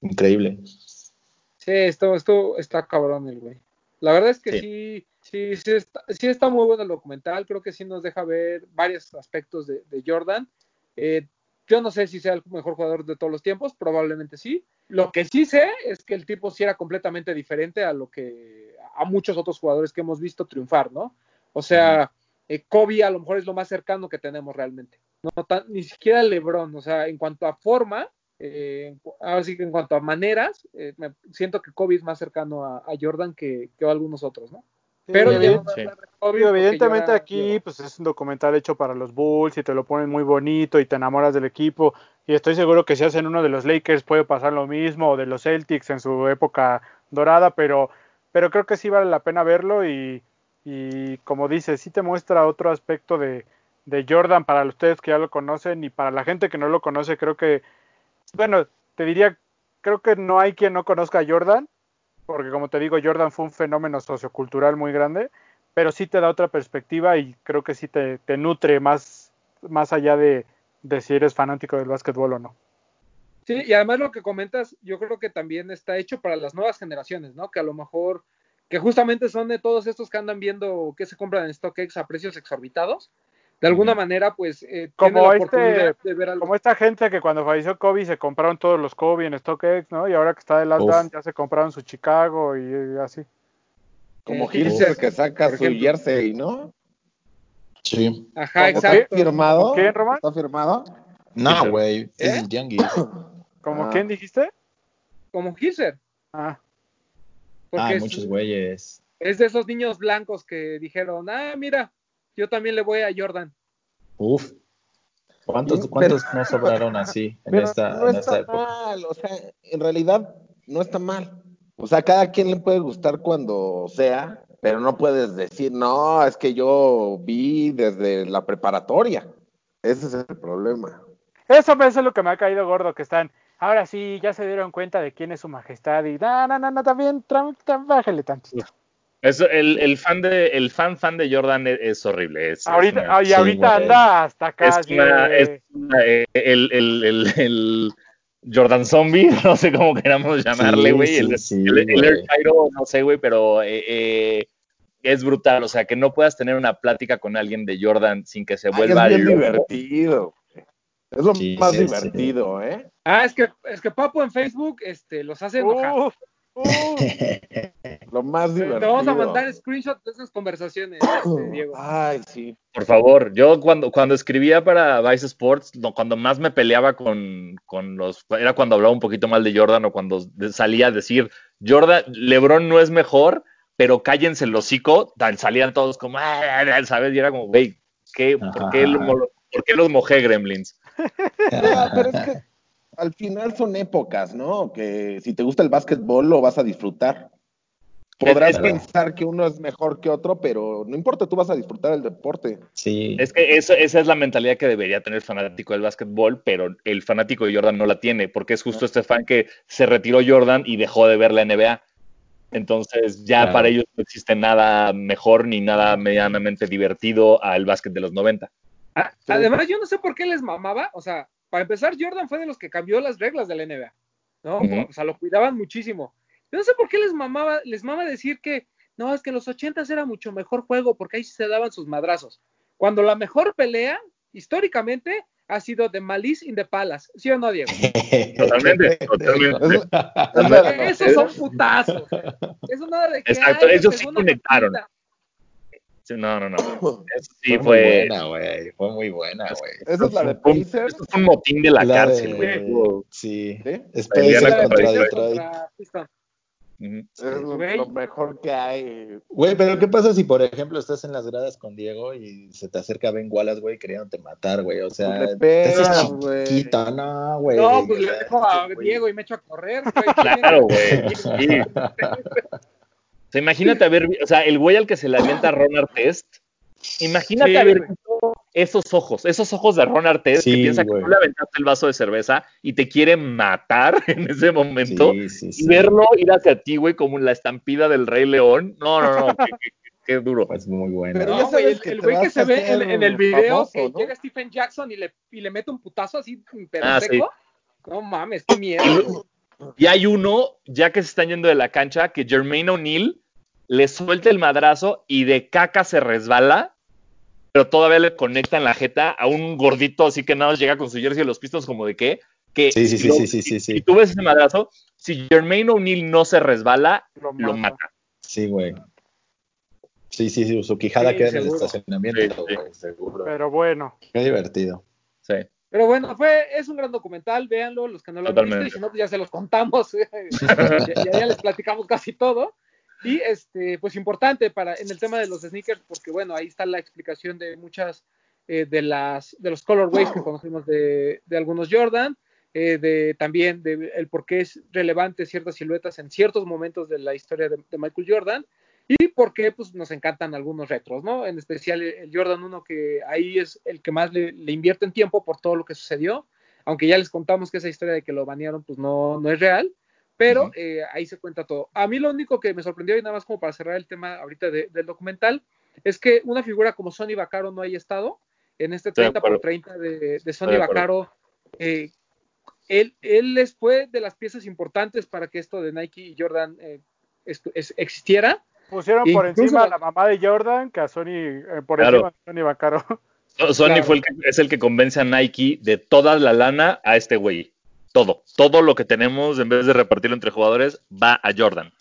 increíble. Sí, esto, esto está cabrón el güey. La verdad es que sí, sí, sí, está, sí está muy bueno el documental. Creo que sí nos deja ver varios aspectos de, de Jordan. Eh, yo no sé si sea el mejor jugador de todos los tiempos, probablemente sí. Lo que sí sé es que el tipo sí era completamente diferente a lo que a muchos otros jugadores que hemos visto triunfar, ¿no? O sea, eh, Kobe a lo mejor es lo más cercano que tenemos realmente. No tan- ni siquiera LeBron, o sea, en cuanto a forma, eh, ahora sí que en cuanto a maneras, eh, me- siento que Kobe es más cercano a, a Jordan que, que a algunos otros, ¿no? Pero evidentemente ya- aquí pues es un documental hecho para los Bulls y te lo ponen muy bonito y te enamoras del equipo. Y estoy seguro que si hacen uno de los Lakers puede pasar lo mismo o de los Celtics en su época dorada, pero pero creo que sí vale la pena verlo y, y como dices, sí te muestra otro aspecto de, de Jordan para ustedes que ya lo conocen y para la gente que no lo conoce, creo que, bueno, te diría, creo que no hay quien no conozca a Jordan, porque como te digo, Jordan fue un fenómeno sociocultural muy grande, pero sí te da otra perspectiva y creo que sí te, nutre más, más allá de, de si eres fanático del básquetbol o no. Sí, y además lo que comentas, yo creo que también está hecho para las nuevas generaciones, ¿no? Que a lo mejor, que justamente son de todos estos que andan viendo que se compran en StockX a precios exorbitados, de alguna manera, pues, eh, Como tiene la este- oportunidad de ver algo. Como esta gente que cuando falleció Kobe se compraron todos los Kobe en StockX, ¿no? Y ahora que está de Last. Dance ya se compraron su Chicago y, y así. Como Eh, Hilser que saca su ejemplo. jersey, ¿no? Sí. Ajá, ¿Está exacto. firmado? ¿Con quién, Román? ¿Está firmado? No, güey. ¿Eh? Es el tianguis. ¿Como Ah. quién dijiste? Como Hilser. Ah, Porque Ah, muchos güeyes. es de esos niños blancos que dijeron, ah, mira, yo también le voy a Jordan. Uf. ¿Cuántos, Sí, cuántos no sobraron así en Pero esta, no en esta está época? mal, o sea, en realidad no está mal. O sea, cada quien le puede gustar cuando sea, pero no puedes decir, no, es que yo vi desde la preparatoria. Ese es el problema. eso, eso es lo que me ha caído gordo, que están, ahora sí, ya se dieron cuenta de quién es su majestad y no, no, no, no, también, bájale tantito. Eso, el, el fan de, el fan fan de Jordan es, es horrible. Es, es ahorita, una- ah, y ahorita anda hasta acá, es una- es una- eh, el, el, el, el Jordan Zombie, no sé cómo queramos llamarle, Sí, güey. sí, el, sí, el, Cairo, no sé, güey, pero eh, eh, es brutal. O sea, que no puedas tener una plática con alguien de Jordan sin que se Ay, vuelva es bien divertido. Es lo Sí, más sí, sí. divertido, ¿eh? Ah, es que, es que Papo en Facebook este, los hace enojar. Uf. Lo más Te- divertido. Te vamos a mandar screenshots de esas conversaciones, este, Diego. Ay, sí. Por favor, yo cuando, cuando escribía para Vice Sports, no, cuando más me peleaba con, con los, era cuando hablaba un poquito mal de Jordan o cuando salía a decir, Jordan, LeBron no es mejor, pero cállense el hocico, tan salían todos como, "Ah", ¿sabes? Y era como, güey, ¿qué, por, qué por los mojé, Gremlins? Pero, pero es que al final son épocas, ¿no? Que si te gusta el básquetbol lo vas a disfrutar. Podrás Es- es- pensar que uno es mejor que otro, pero no importa, tú vas a disfrutar el deporte. Sí. Es que eso- esa es la mentalidad que debería tener el fanático del básquetbol, pero el fanático de Jordan no la tiene, porque es justo este fan que se retiró Jordan y dejó de ver la NBA. Entonces ya Claro. para ellos no existe nada mejor ni nada medianamente divertido al básquet de los 90. Ah, Además, yo no sé por qué les mamaba. O sea, para empezar, Jordan fue de los que cambió las reglas de la NBA. ¿no? O sea, lo cuidaban muchísimo. Yo no sé por qué les mamaba, les mama decir que no, es que en los 80 era mucho mejor juego porque ahí sí se daban sus madrazos. Cuando la mejor pelea, históricamente, ha sido de Malice in the Palace. ¿Sí o no, Diego? Totalmente, totalmente. Esos son putazos. Eso nada de que. Exacto, ellos sí conectaron. Sí, No, no, no. Eso sí fue muy fue. buena, güey. Fue muy buena, güey. Esa es la de Pacers. esto fue un motín de la, La cárcel, de- güey. Sí. ¿sí? Spacers Indiana contra Detroit. Contra. Es lo, mejor que hay. Güey, pero ¿qué pasa si, por ejemplo, estás en las gradas con Diego y se te acerca Ben Wallace, güey, queriéndote matar, güey? O sea, Pues te no, güey. No, pues le dejo a. Diego y me echo a correr. güey. Claro, güey. Sea, imagínate haber, vi- o sea, el güey al que se le avienta a Ron Artest, imagínate Sí, haber visto esos ojos, esos ojos de Ron Artest que piensa que tú le aventaste el vaso de cerveza y te quiere matar en ese momento Sí, sí, y verlo ir hacia ti, güey, como la estampida del Rey León. No, no, no, qué, qué- qué duro. Pues muy bueno. Pero No, ya sabes el, que el güey que se ve en, el video famoso, que ¿no? llega Stephen Jackson y le, y le mete un putazo así, pero Ah, sí. seco. No mames, qué miedo. Y hay uno, ya que se están yendo de la cancha, que Jermaine O'Neal le suelta el madrazo y de caca se resbala, pero todavía le conecta en la jeta a un gordito así que nada más llega con su jersey de los Pistons como de qué. Que Sí, sí, si sí, lo- sí, sí, sí, Si tú ves ese madrazo, si Jermaine O'Neal no se resbala, Lo lo mata. Sí, güey. Sí, sí, sí, su quijada Sí, queda en el estacionamiento, Sí, sí. güey, seguro. Pero bueno, Qué divertido. Sí. Pero bueno, fue, es un gran documental, véanlo, los que no lo han Totalmente. visto, y si no, pues ya se los contamos, ya, ya- ya les platicamos casi todo. Y este, pues importante para en el tema de los sneakers, porque bueno, ahí está la explicación de muchas eh, de las de los colorways que conocimos de, de algunos Jordan, eh, de también de el por qué es relevante ciertas siluetas en ciertos momentos de la historia de, Michael Jordan y por qué pues nos encantan algunos retros, ¿no? En especial el, el Jordan 1 que ahí es el que más le, le invierte en tiempo por todo lo que sucedió, aunque ya les contamos que esa historia de que lo banearon pues no, no es real, pero eh, ahí se cuenta todo. A mí lo único que me sorprendió y nada más como para cerrar el tema ahorita de- del documental es que una figura como Sonny Vaccaro no haya estado en este Estoy de 30 por acuerdo. 30 de, Sonny. Vaccaro. eh, él, él les fue de las piezas importantes para que esto de Nike y Jordan eh, es- existiera. pusieron por encima a la- mamá de Jordan que a Sony, eh, por Claro. encima de Sony Bacaro. Sony Claro. fue el que, es el que convence a Nike de toda la lana a este güey. Todo. Todo lo que tenemos, en vez de repartirlo entre jugadores, va a Jordan.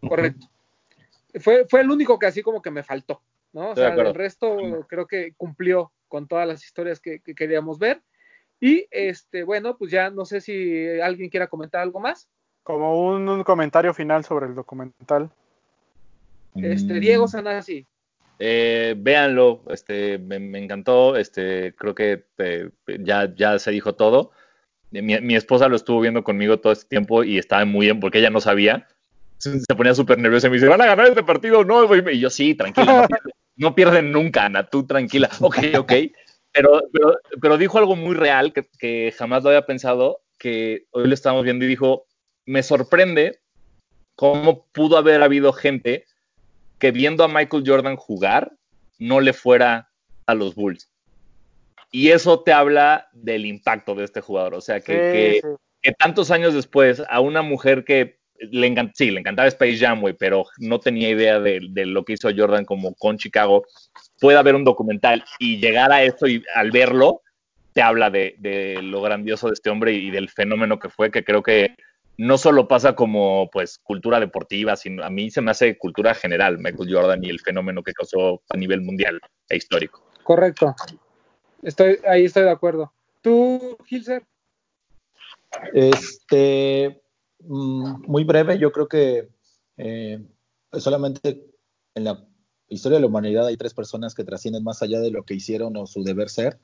Correcto. Fue, fue el único que así como que me faltó, ¿no? O sea, el resto creo que cumplió con todas las historias que, que queríamos ver. Y este, bueno, pues ya no sé si alguien quiera comentar algo más. Como un, un comentario final sobre el documental. Este, Mm. Diego Sanasi. Eh, véanlo, este, me, me encantó, este, creo que eh, ya, ya se dijo todo. Mi, mi esposa lo estuvo viendo conmigo todo este tiempo y estaba muy bien porque ella no sabía. Se, ponía súper nerviosa y me dice, ¿van a ganar este partido? No. Y yo, sí, tranquila, no pierden, no pierden nunca, Ana, tú tranquila. Ok, ok. Pero, pero, pero dijo algo muy real que, que jamás lo había pensado, que hoy lo estábamos viendo y dijo, me sorprende cómo pudo haber habido gente que viendo a Michael Jordan jugar no le fuera a los Bulls. Y eso te habla del impacto de este jugador. O sea, que, Sí, que- sí. que tantos años después a una mujer que le encanta, sí, le encantaba Space Jam, pero no tenía idea de, de lo que hizo Jordan como con Chicago, pueda ver un documental y llegar a eso y al verlo, te habla de, de lo grandioso de este hombre y del fenómeno que fue, que creo que no solo pasa como pues cultura deportiva, sino a mí se me hace cultura general Michael Jordan y el fenómeno que causó a nivel mundial e histórico. Correcto. Estoy, ahí estoy de acuerdo. ¿Tú, Gilser? Este, mm, muy breve, yo creo que eh, solamente en la historia de la humanidad hay tres personas que trascienden más allá de lo que hicieron o su deber ser.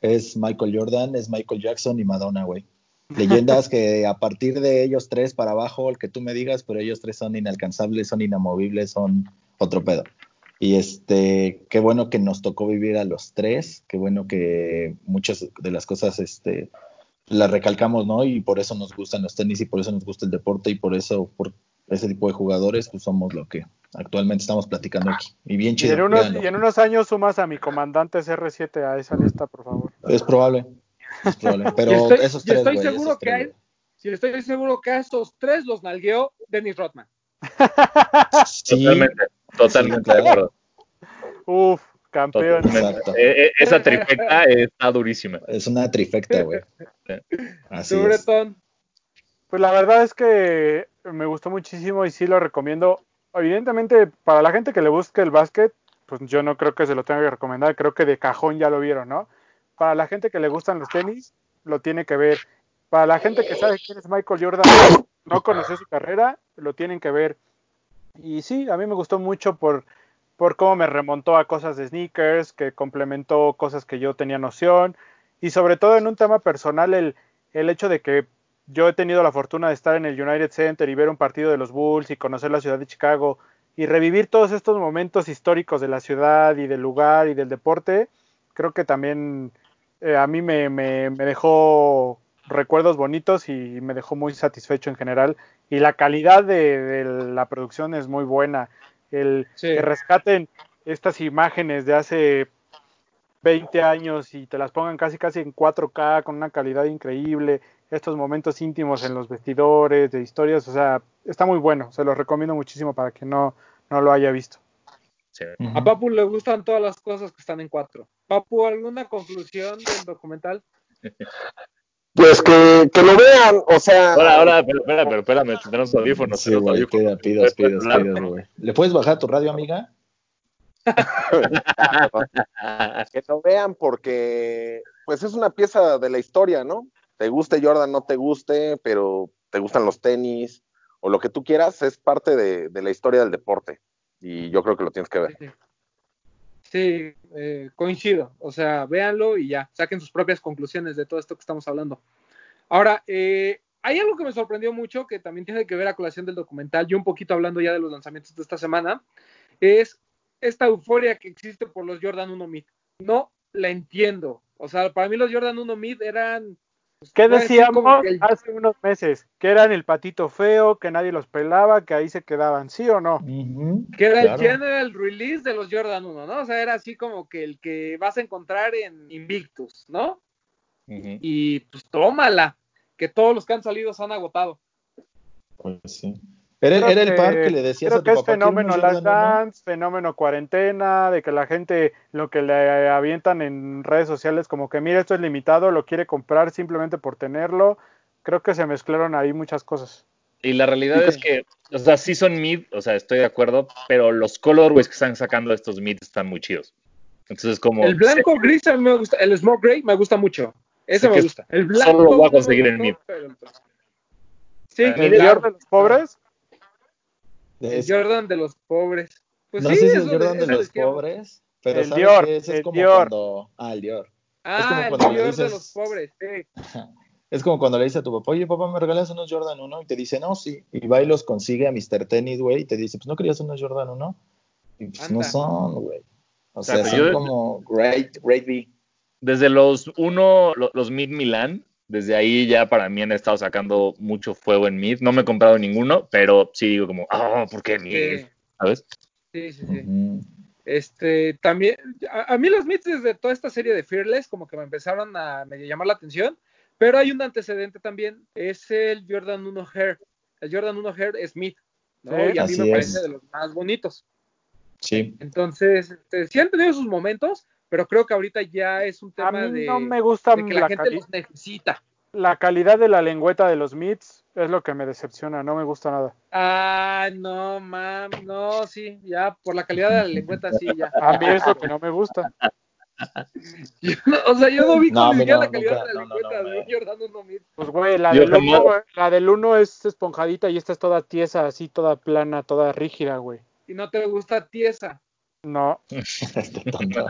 Es Michael Jordan, es Michael Jackson y Madonna, güey. Leyendas que a partir de ellos tres para abajo, el que tú me digas, pero ellos tres son inalcanzables, son inamovibles, son otro pedo. Y este, qué bueno que nos tocó vivir a los tres, qué bueno que muchas de las cosas, este, las recalcamos, ¿no? Y por eso nos gustan los tenis y por eso nos gusta el deporte y por eso, por ese tipo de jugadores, pues somos lo que actualmente estamos platicando aquí. Y bien Y chido. en, unos, y en unos años sumas a mi comandante CR7 a esa lista, por favor. Es probable, es probable. Pero Y estoy, esos y tres, estoy seguro esos que tres, hay, si estoy seguro que a estos tres los nalgueó Dennis Rodman. Sí, Totalmente, totalmente Sí, de acuerdo. Uf, campeón. Eh, eh, esa trifecta está durísima. es una trifecta, güey. Así ¿Tú, es. Pues la verdad es que me gustó muchísimo y sí lo recomiendo. Evidentemente, para la gente que le busque el básquet, pues yo no creo que se lo tenga que recomendar, creo que de cajón ya lo vieron, ¿no? Para la gente que le gustan los tenis, lo tiene que ver. Para la gente que sabe quién es Michael Jordan, no conoció su carrera, lo tienen que ver. Y sí, a mí me gustó mucho por, por cómo me remontó a cosas de sneakers, que complementó cosas que yo tenía noción, y sobre todo en un tema personal, el, el hecho de que yo he tenido la fortuna de estar en el United Center y ver un partido de los Bulls y conocer la ciudad de Chicago y revivir todos estos momentos históricos de la ciudad y del lugar y del deporte, creo que también eh, a mí me, me, me dejó recuerdos bonitos y me dejó muy satisfecho en general. Y la calidad de, de la producción es muy buena. El Sí. que rescaten estas imágenes de hace 20 años y te las pongan casi casi en 4K con una calidad increíble, estos momentos íntimos en los vestidores, de historias, o sea, está muy bueno, se los recomiendo muchísimo para que no, no lo haya visto. Sí. A Papu le gustan todas las cosas que están en cuatro. Papu, ¿alguna conclusión del documental? Pues que, que lo vean, o sea. Ahora, ahora, pero espera, pero espérame, tenemos audífonos. Sí, güey, audífonos. pida, pidas, pidas, pidas, güey. ¿Le puedes bajar tu radio, amiga? que lo vean porque pues es una pieza de la historia, ¿no? Te guste Jordan, no te guste, pero te gustan los tenis o lo que tú quieras, es parte de, de la historia del deporte y yo creo que lo tienes que ver. Sí, eh, coincido. O sea, véanlo y ya, saquen sus propias conclusiones de todo esto que estamos hablando. Ahora, eh, hay algo que me sorprendió mucho, que también tiene que ver a colación del documental, y un poquito hablando ya de los lanzamientos de esta semana, es esta euforia que existe por los Jordan 1 Mid. No la entiendo. O sea, para mí los Jordan 1 Mid eran... ¿Qué decíamos el- hace unos meses? Que eran el patito feo, que nadie los pelaba, que ahí se quedaban, ¿sí o no? Que era claro. el general release de los Jordan 1, ¿no? O sea, era así como que el que vas a encontrar en Invictus, ¿no? Y pues tómala, que todos los que han salido se han agotado. Pues sí. Era, Creo era el que- par que le decías Creo a tu que es papá. "¿Quiero fenómeno uno?". Dance, fenómeno cuarentena, de que la gente lo que le avientan en redes sociales como que mira esto es limitado, lo quiere comprar simplemente por tenerlo. Creo que se mezclaron ahí muchas cosas. Y la realidad es que, o sea, sí son mid, o sea, estoy de acuerdo, pero los colorways que están sacando estos mid están muy chidos. Entonces, como. El blanco gris a mí me gusta, el smoke gray me gusta mucho. Ese me gusta. El solo blanco lo voy a conseguir en mid. Sí, El ¿El de los pobres? El Es- Jordan de los pobres. Pues no sí, sé si el Jordan de los pobres, pero El ¿sabes Dior, qué? Ese el es como Dior. cuando... Ah, el Dior. Ah, como el Dior dices- de los pobres. Sí. Es como cuando le dices a tu papá, oye, papá, ¿me regalas unos Jordan 1? Y te dice, no, sí. Y va y los consigue a Mr. Tennis, güey, y te dice, pues, ¿no querías unos Jordan 1? Y pues no son, güey. O sea, Exacto, son yo- como great, great B. Desde los uno, lo- los mid Milan, desde ahí ya para mí han estado sacando mucho fuego en mid. No me he comprado ninguno, pero sí digo como, ah, ¿por qué mid? Sí, ¿Sabes? sí, sí. sí. Este, también, a, a mí los mids desde toda esta serie de Fearless como que me empezaron a medio llamar la atención, pero hay un antecedente también, es el Jordan 1 Hair. El Jordan 1 Hair es mid, ¿no? Sí, y a mí me parece de los más bonitos. Sí. Entonces, este, sí han tenido sus momentos, pero creo que ahorita ya es un A tema mí de, no me gusta de que la, la, gente los necesita. la calidad de la lengüeta de los mids, es lo que me decepciona, no me gusta nada. Ah, no, mam, no, sí, ya, por la calidad de la lengüeta, sí, ya. A mí es lo que no me gusta. Yo no- o sea, yo no vi No, a no, la calidad nunca, de la no, no, lengüeta no, de me- un Jordan 1 mid. Pues güey, la del uno, la del uno es esponjadita y esta es toda tiesa, así toda plana, toda rígida, güey. Y no te gusta tiesa. No, Este tonto.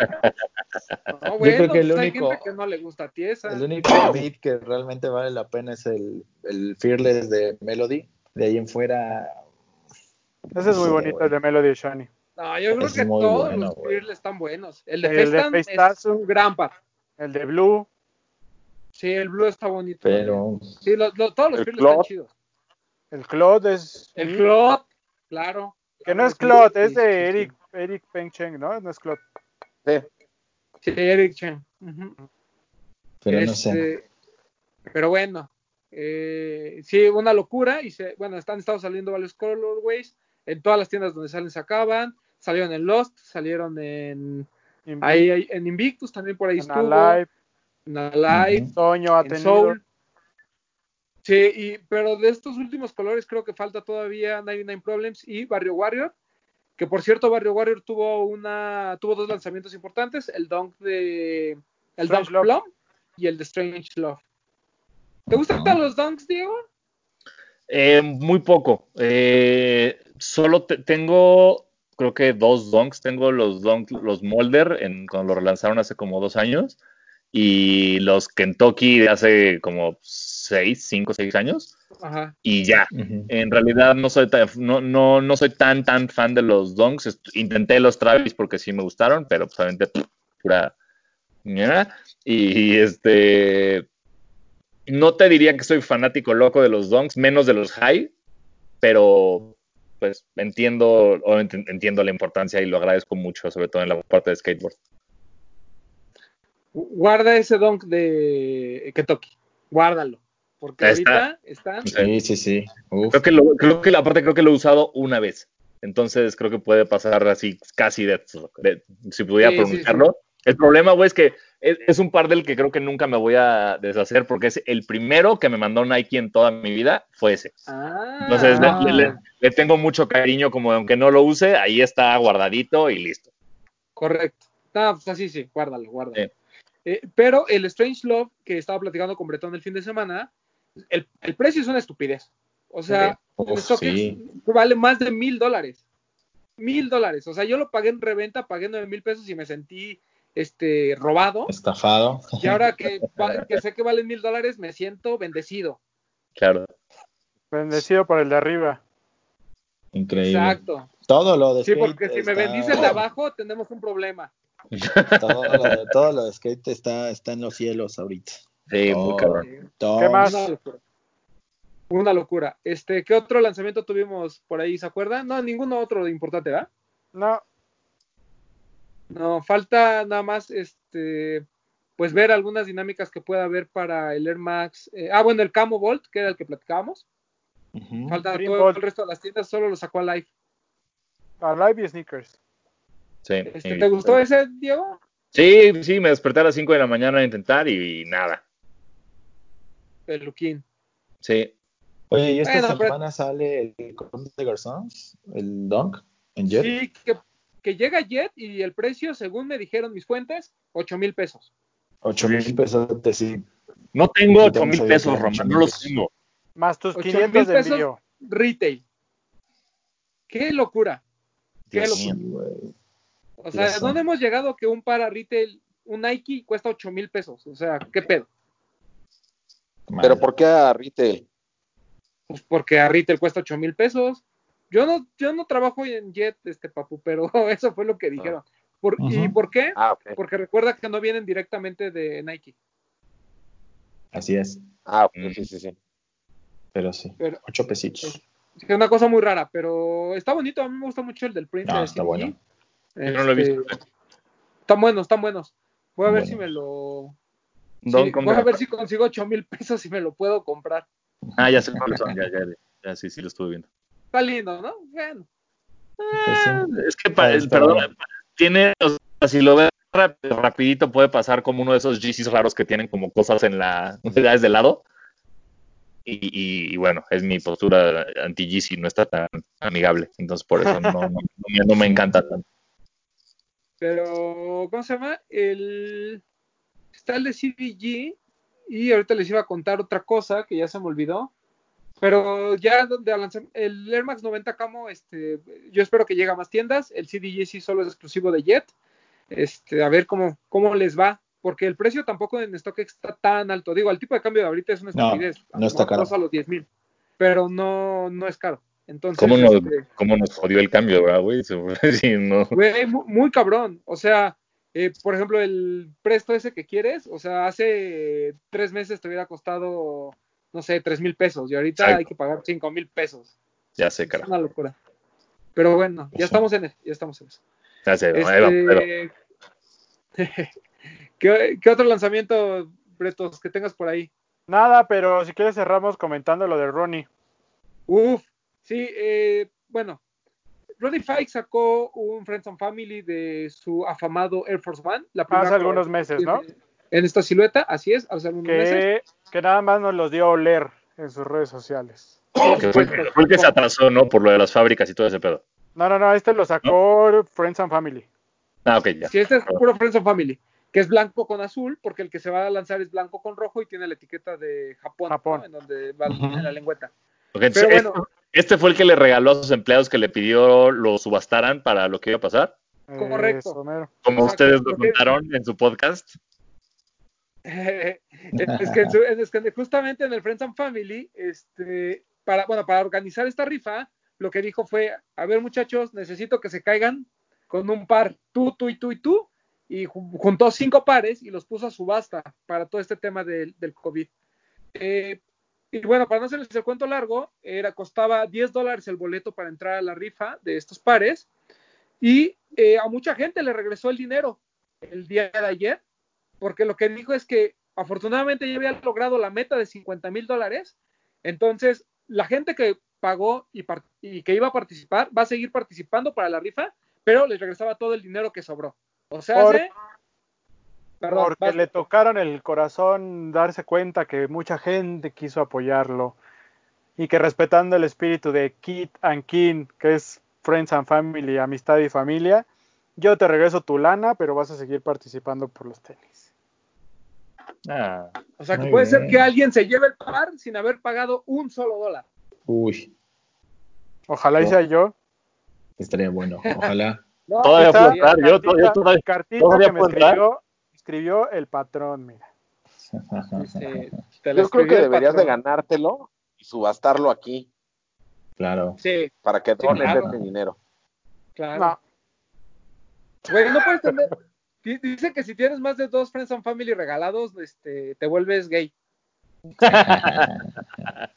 No, bueno, creo que el pues hay único- gente que no le gusta tiesa. El único beat que realmente vale la pena es el, el Fearless de Melody. De ahí en fuera. ese es muy Sí, bonito, el de Melody Shani. No, yo creo Es que todos bueno, los. Fearless están buenos. El de El de Festan Face es un gran par. El de Blue, Sí, el Blue está bonito. Pero. Sí, los- los- todos los Fearless están chidos. el Claude es... El Clot, claro. Que no es Claude, es de. Eric, Eric Peng Cheng, ¿no? No es Claude. Sí, Eric Chen. Ujú. Pero no sé. Este, Pero bueno, eh, sí, una locura. Y se, bueno, están estado saliendo varios colorways. En todas las tiendas donde salen se acaban. Salieron en Lost, salieron en, Invictus, ahí, ahí- en Invictus, también por ahí en estuvo. Alive, En Alive, Ujú. Toño ha en tenido. Soul. Sí, y, pero de estos últimos colores creo que falta todavía 99 Problems y Barrio Warrior. Que por cierto, Barrio Warrior tuvo una tuvo dos lanzamientos importantes, el Dunk de el Strange Dunk Love. Plum y el de Strange Love. ¿Te gustan Ah. los Dunks, Diego? Eh, muy poco. Eh, solo te- tengo, creo que dos donks. Tengo los donks, los Molder, en, cuando lo relanzaron hace como dos años. Y los Kentucky de hace como seis, cinco, seis años. Ajá. Y ya. En realidad no soy tan, no, no, no soy tan, tan fan de los donks. Intenté los Travis porque sí me gustaron, pero pues obviamente pura. Y este no te diría que soy fanático loco de los donks, menos de los high, pero pues entiendo, obviamente entiendo la importancia y lo agradezco mucho, sobre todo en la parte de skateboard. Guarda ese Dunk de Kentucky. Guárdalo. Porque Está. ahorita están. Sí, sí, sí. Uf. Creo que lo, creo que la parte creo que lo he usado una vez. Entonces creo que puede pasar así casi de, de- si pudiera Sí, sí, pronunciarlo. El problema, güey, es que es, es un par del que creo que nunca me voy a deshacer porque es el primero que me mandó Nike en toda mi vida fue ese. Ah, Entonces le, le- le tengo mucho cariño, como aunque no lo use, ahí está guardadito y listo. Correcto. No, pues así sí, guárdalo, guárdalo. Sí. Eh, pero el Strange Love que estaba platicando con Bretón el fin de semana, el, el precio es una estupidez. O sea, StockX sí. vale más de mil dólares. Mil dólares. O sea, yo lo pagué en reventa, pagué nueve mil pesos y me sentí este robado. Estafado. Y ahora que, que sé que valen mil dólares, me siento bendecido. Claro. Bendecido por el de arriba. Increíble. Exacto. Todo lo de Sí, porque si me está- bendice el de abajo, tenemos un problema. Todo lo, de, todo lo de skate está, está en los cielos ahorita. Sí, muy cabrón. ¿Qué más? Una locura. Una locura. Este, ¿qué otro lanzamiento tuvimos por ahí? ¿Se acuerdan? No, ninguno otro importante, ¿verdad? No, No, falta nada más, este, pues ver algunas dinámicas que pueda haber para el Air Max. eh, ah, bueno, el Camo Volt, que era el que platicábamos. Ujú. Falta Green todo el resto de las tiendas, solo lo sacó a Live. Alive y Sneakers. Sí. Este, ¿Te gustó ese, Diego? Sí, sí, me desperté a las 5 de la mañana a intentar y, nada. Peluquín. Sí. Oye, ¿y esta Bueno, pero- semana sale el Conde de Garzons? ¿El Dunk? ¿En Jet? Sí, que, que llega Jet y el precio, según me dijeron mis fuentes, 8 mil pesos. 8 mil pesos, sí. No tengo Sí, 8 también mil pesos, Román, 8,000 no los tengo. Más tus 8 500 mil de pesos envío. retail. Qué locura. Qué Dios locura. mío. O sea, Dios ¿dónde hemos llegado que un para retail, un Nike cuesta 8 mil pesos? O sea, ¿qué pedo? Pero. ¿por qué a retail? Pues porque a retail cuesta 8 mil pesos. Yo no, yo no trabajo en Jet, este papu, pero eso fue lo que dijeron. Por- ¿Y por qué? Ah. Porque recuerda que no vienen directamente de Nike. Así es, Ah, ok, Mm. sí, sí, sí. pero sí. Pero- 8 pesitos. Es una cosa muy rara, pero está bonito. A mí me gusta mucho el del print. No, de está bueno. Yo no lo he Este, visto. Están buenos, están buenos. Voy a ver si me lo. Don sí, voy a ver si consigo 8 mil pesos y me lo puedo comprar. Ah, ya sé cuáles son, ya, ya, ya, sí, sí lo estuve viendo. Está lindo, ¿no? Bueno. Pues sí. Es que, pa- está perdón, tiene, o sea, si lo ves rap- rapidito puede pasar como uno de esos GCs raros que tienen como cosas en la, unidades de lado. Y, y- y bueno, es mi postura anti-GC, no está tan amigable. Entonces por eso no, no, no me, no me encanta tanto. Pero, ¿cómo se llama? El. Está el de CDG. Y ahorita les iba a contar otra cosa que ya se me olvidó. Pero ya donde el Air Max 90 Camo, este, yo espero que llegue a más tiendas. El CDG sí solo es exclusivo de Jet. Este, a ver cómo, cómo les va. Porque el precio tampoco en StockX está tan alto. Digo, el tipo de cambio de ahorita es una No, estupidez. A no lo está caro. roza los 10 mil. Pero no, no es caro. Entonces, ¿Cómo, nos, este, cómo nos jodió el cambio, verdad, güey? Sí, no. Güey, mu- muy, cabrón. O sea, eh, por ejemplo, el presto ese que quieres, o sea, hace tres meses te hubiera costado, no sé, tres mil pesos y ahorita hay que pagar cinco mil pesos. Ya sé, Es cara. una locura. Pero bueno, ya estamos en eso, ya estamos en eso. Ya sé, ahí va. Este... ¿Qué, qué otro lanzamiento, Bretos, que tengas por ahí? Nada, pero si quieres cerramos comentando lo de Ronnie. Uf, sí, eh, bueno, Roddy Fike sacó un Friends and Family de su afamado Air Force One. La primera Hace algunos meses, ¿no? En esta silueta, así es, hace algunos meses. Que, que nada más nos los dio a oler en sus redes sociales. Que fue, fue el que se atrasó, ¿no? Por lo de las fábricas y todo ese pedo. No, no, no, este lo sacó Friends and Family. Ah, ok, ya. Sí, este es puro Friends and Family, que es blanco con azul, porque el que se va a lanzar es blanco con rojo y tiene la etiqueta de Japón, Japón. ¿no? en donde va Ujú. en la lengüeta. Pero este- bueno. este, fue el que le regaló a sus empleados que le pidió lo subastaran para lo que iba a pasar. Correcto. Eso, mero. Como Exacto, ustedes lo porque- contaron en su podcast. es, que en su- es que justamente en el Friends and Family, este, para, bueno, para organizar esta rifa, lo que dijo fue, a ver muchachos, necesito que se caigan con un par, tú, tú y tú y tú, y ju- juntó cinco pares y los puso a subasta para todo este tema del, del COVID. Eh, y bueno, para no hacerles el cuento largo, era, costaba 10 dólares el boleto para entrar a la rifa de estos pares y eh, a mucha gente le regresó el dinero el día de ayer, porque lo que dijo es que afortunadamente ya había logrado la meta de 50 mil dólares, entonces la gente que pagó y, que iba a participar va a seguir participando para la rifa, pero les regresaba todo el dinero que sobró. O sea, Por- hace- Perdón, Porque vas- le tocaron el corazón darse cuenta que mucha gente quiso apoyarlo y que respetando el espíritu de Kit and Kin, que es Friends and Family, amistad y familia, yo te regreso tu lana, pero vas a seguir participando por los tenis. Ah, o sea, que puede ser que alguien se lleve el par sin haber pagado un solo dólar. Uy, Ojalá y sea yo. estaría bueno. Ojalá. No, Todavía puedo entrar, yo, to- yo todavía, cartita todavía que me puedo entrar. Escribió, el patrón, mira. dice, te la Yo creo que deberías de ganártelo y subastarlo aquí claro. Sí, para que Sí, dones claro. ese dinero. claro. No, Güey, no puedes tener. Di- Dice que si tienes más de dos Friends and Family regalados, este, te vuelves gay.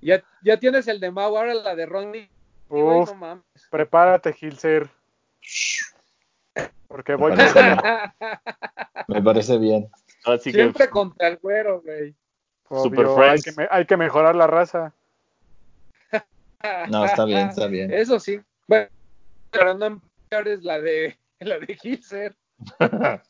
Ya, ya tienes el de Mau, ahora la de Ronnie. Uf. no mames. prepárate, Gilser. Porque voy Me a parece, me parece bien. así que Siempre contra el güero, güey. Obvio, Super hay, que me- hay que mejorar la raza. No, está bien, está bien. Eso sí. Bueno, pero no es la de la de Hilser.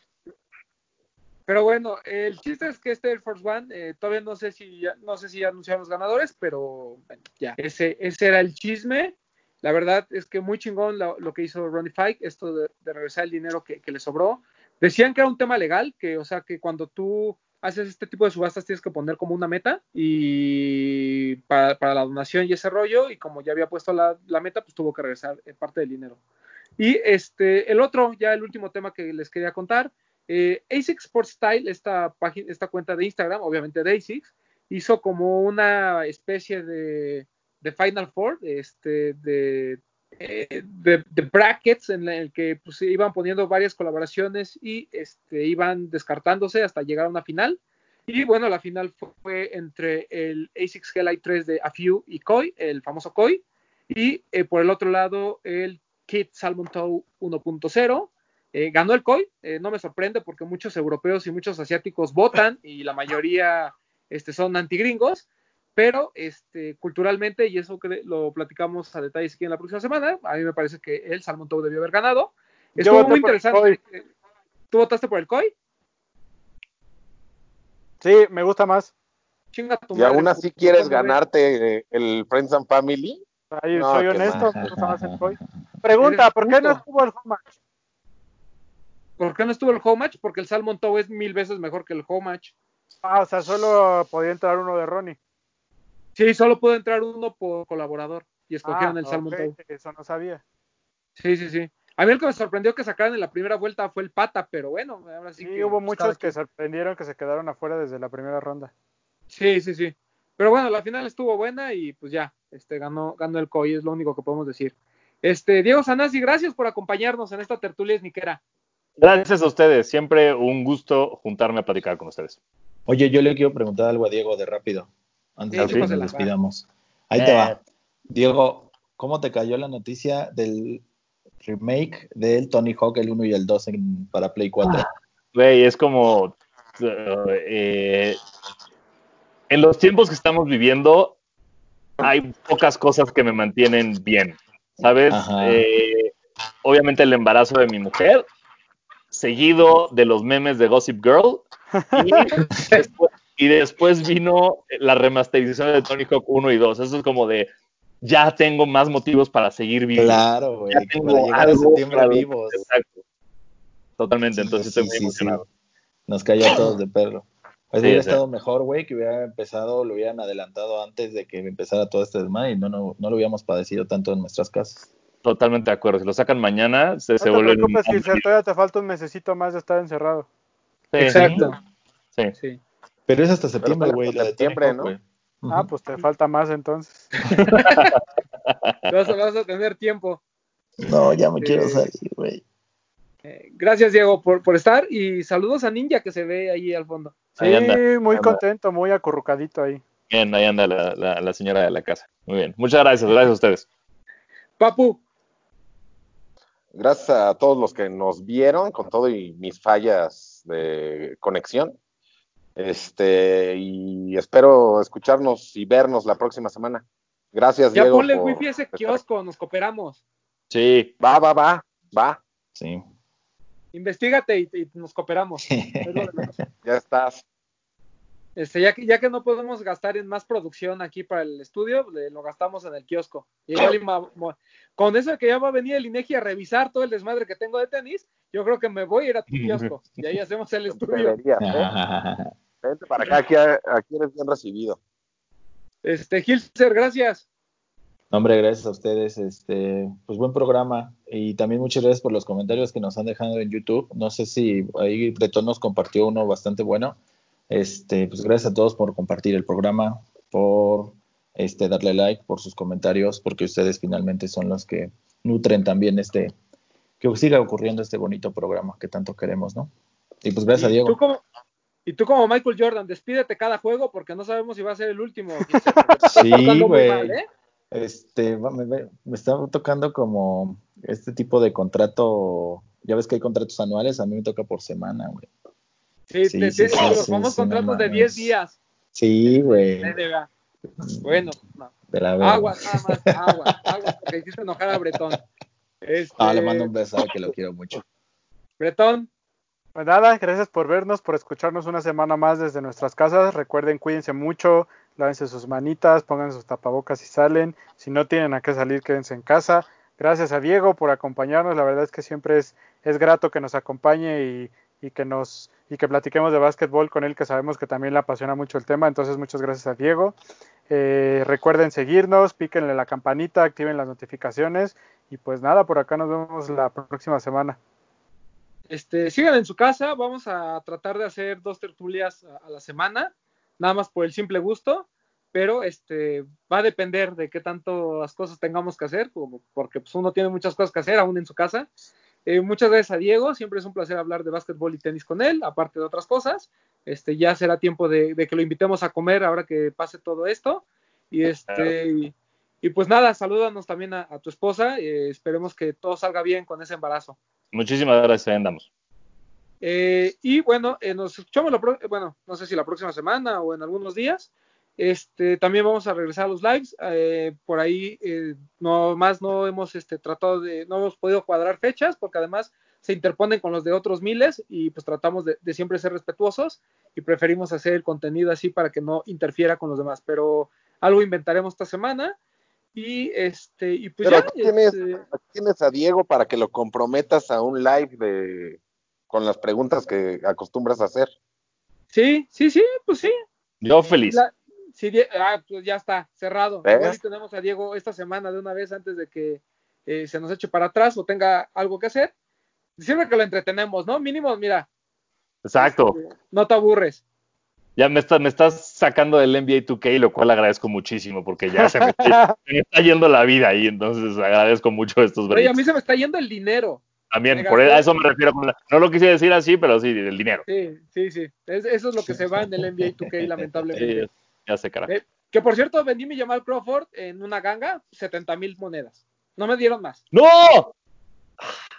Pero bueno, el chiste es que este Air Force One, eh, todavía no sé si ya, no sé si ya anunciaron los ganadores, pero bueno, ya, ese, ese era el chisme. La verdad es que muy chingón lo, que hizo Ronnie Fike, esto de, regresar el dinero que, que, le sobró. Decían que era un tema legal, que o sea que cuando tú haces este tipo de subastas tienes que poner como una meta y para, para la donación y ese rollo, y como ya había puesto la, la meta, pues tuvo que regresar parte del dinero. Y este, el otro, ya el último tema que les quería contar, eh, ASICS Sports Style, esta, página, esta cuenta de Instagram, obviamente de ASICS, hizo como una especie de, de Final Four, este, de, eh, de, de, brackets en el que pues, iban poniendo varias colaboraciones y este, iban descartándose hasta llegar a una final. Y bueno, la final fue, entre el ASICS Hellite 3 de Afiu y Koi, el famoso Koi, y eh, por el otro lado el Kit Salmon Toe 1.0 eh, ganó el COI, eh, no me sorprende porque muchos europeos y muchos asiáticos votan y la mayoría este, son antigringos, pero este, culturalmente, y eso que lo platicamos a detalle aquí en la próxima semana, a mí me parece que el Salmon Toe debió haber ganado. Estuvo muy interesante. ¿Tú votaste por el COI? Sí, me gusta más. Chinga tu y madre, aún así quieres ganarte el Friends and Family. Ay, no, soy honesto, me gusta más el COI. Pregunta, ¿por qué no estuvo el home match? ¿Por qué no estuvo el home match? Porque el Salmon Toe es mil veces mejor que el home match. Ah, o sea, solo podía entrar uno de Ronnie. Sí, solo pudo entrar uno por colaborador y escogieron ah, el Salmon okay. Eso no sabía. Sí, sí, sí. A mí el que me sorprendió que sacaran en la primera vuelta fue el Pata, pero bueno, ahora sí, sí que, hubo pues, muchos que sorprendieron que se quedaron afuera desde la primera ronda. Sí, sí, sí. Pero bueno, la final estuvo buena y pues ya, este ganó, ganó el COI, es lo único que podemos decir. Este, Diego Sanasi, gracias por acompañarnos en esta tertulia esniquera. Gracias a ustedes, siempre un gusto juntarme a platicar con ustedes. Oye, yo le quiero preguntar algo a Diego de rápido, antes Sí, de que nos chúpasela, despidamos. Ahí Eh. te va. Diego, ¿cómo te cayó la noticia del remake del Tony Hawk, el 1 y el 2 en- para Play 4? Güey, es como. eh, en los tiempos que estamos viviendo, hay pocas cosas que me mantienen bien. ¿Sabes? Eh, obviamente el embarazo de mi mujer, seguido de los memes de Gossip Girl. Y después, y después vino la remasterización de Tony Hawk 1 y 2. Eso es como de. Ya tengo más motivos para seguir viviendo. Claro, güey, Ya tengo algo septiembre para- vivos. Exacto. Totalmente, Sí, entonces sí, estoy muy sí, sí. emocionado. Nos cayó a todos de perro. Pues Sí, hubiera sí. estado mejor, güey, que hubiera empezado, lo hubieran adelantado antes de que empezara todo este desmadre y no, no, no lo hubiéramos padecido tanto en nuestras casas. Totalmente de acuerdo. Si lo sacan mañana, se, No se te vuelve un- preocupes, Gilser, todavía te falta un mesecito más de estar encerrado. Sí, Exacto. Sí. Pero es hasta septiembre, güey, la de septiembre, ¿no? Ah, pues te falta más entonces. Vas, a- vas a tener tiempo. No, ya me Eh, quiero salir, güey. Eh, gracias, Diego, por, por estar y saludos a Ninja que se ve ahí al fondo. Sí, Ahí anda. muy anda. contento, muy acurrucadito ahí. Bien, ahí anda la, la- la señora de la casa. Muy bien. Muchas gracias, gracias a ustedes. Papu, Gracias a todos los que nos vieron con todo y mis fallas de conexión. Este, y espero escucharnos y vernos la próxima semana. Gracias, ya Diego. ponle por wifi a ese kiosco, nos cooperamos. Sí. Va, va, va, va. Sí. Investígate y, y nos cooperamos. Ya estás. Este, ya, que, ya que no podemos gastar en más producción aquí para el estudio, le- lo gastamos en el kiosco. Y con eso de que ya va a venir el INEGI a revisar todo el desmadre que tengo de tenis, yo creo que me voy a ir a tu kiosco y ahí hacemos el estudio. ¿eh? Vente para acá, aquí, aquí eres bien recibido. Este, Gilser, gracias. Hombre, gracias a ustedes. Este, pues buen programa. Y también muchas gracias por los comentarios que nos han dejado en YouTube. No sé si ahí Bretón nos compartió uno bastante bueno. Este, pues gracias a todos por compartir el programa, por este, darle like, por sus comentarios, porque ustedes finalmente son los que nutren también este, que siga ocurriendo este bonito programa que tanto queremos, ¿no? Y pues gracias a Diego. tú como, y tú como Michael Jordan, despídete cada juego porque no sabemos si va a ser el último. Sí, güey. ¿eh? Este, me, me- está tocando como este tipo de contrato. Ya ves que hay contratos anuales, a mí me toca por semana, güey. Sí, Sí, te- sí, te- sí, los famosos no contratos de mames. 10 días. Sí, güey. Bueno, no. Agua, nada más, agua, agua, porque hiciste enojar a Bretón. Este, Ah, le mando un beso que lo quiero mucho. Bretón, Pues nada, gracias por vernos, por escucharnos una semana más desde nuestras casas. Recuerden, cuídense mucho, lávense sus manitas, pongan sus tapabocas si salen. Si no tienen a qué salir, quédense en casa. Gracias a Diego por acompañarnos. La verdad es que siempre es, grato que nos acompañe y, y que nos y que platiquemos de básquetbol con él, que sabemos que también le apasiona mucho el tema. Entonces, muchas gracias a Diego. Eh, recuerden seguirnos, píquenle la campanita, activen las notificaciones y pues nada, por acá nos vemos la próxima semana. Este, sigan en su casa. Vamos a tratar de hacer dos tertulias a, a la semana, nada más por el simple gusto. Pero este va a depender de qué tanto las cosas tengamos que hacer, como- porque pues, uno tiene muchas cosas que hacer aún en su casa. Eh, muchas gracias a Diego, siempre es un placer hablar de básquetbol y tenis con él, aparte de otras cosas. Este, ya será tiempo de, de que lo invitemos a comer ahora que pase todo esto. Y este, y, y pues nada, salúdanos también a, a tu esposa. eh, esperemos que todo salga bien con ese embarazo. Muchísimas gracias, ahí andamos. Eh, y bueno, eh, nos escuchamos la pro- bueno, no sé si la próxima semana o en algunos días. Este, también vamos a regresar a los lives. eh, por ahí, eh, no más no hemos este, tratado de, no hemos podido cuadrar fechas porque además se interponen con los de otros miles y pues tratamos de siempre ser respetuosos y preferimos hacer el contenido así para que no interfiera con los demás. Pero algo inventaremos esta semana y este y pues Pero ya. aquí tienes, este, aquí tienes a Diego para que lo comprometas a un live de con las preguntas que acostumbras a hacer. sí, sí, sí, pues sí. Yo feliz. La- sí, ah, pues ya está, cerrado. Y tenemos a Diego esta semana de una vez antes de que eh, se nos eche para atrás o tenga algo que hacer. Sirve que lo entretenemos, ¿no? Mínimo, mira, Exacto. este, no te aburres. Ya me, está- me estás sacando del NBA 2K, lo cual agradezco muchísimo porque ya se me, se me está yendo la vida ahí, entonces agradezco mucho estos Oye, a breaks. mí se me está yendo el dinero. También, por gasté- a eso me refiero. con la- no lo quise decir así, pero sí, el dinero. Sí, sí, sí. Es- eso es lo que se va en el NBA 2K, lamentablemente. Sí, ya sé, carajo. Eh, que por cierto, vendí mi Jamal Crawford en una ganga, 70 mil monedas. No me dieron más. ¡No!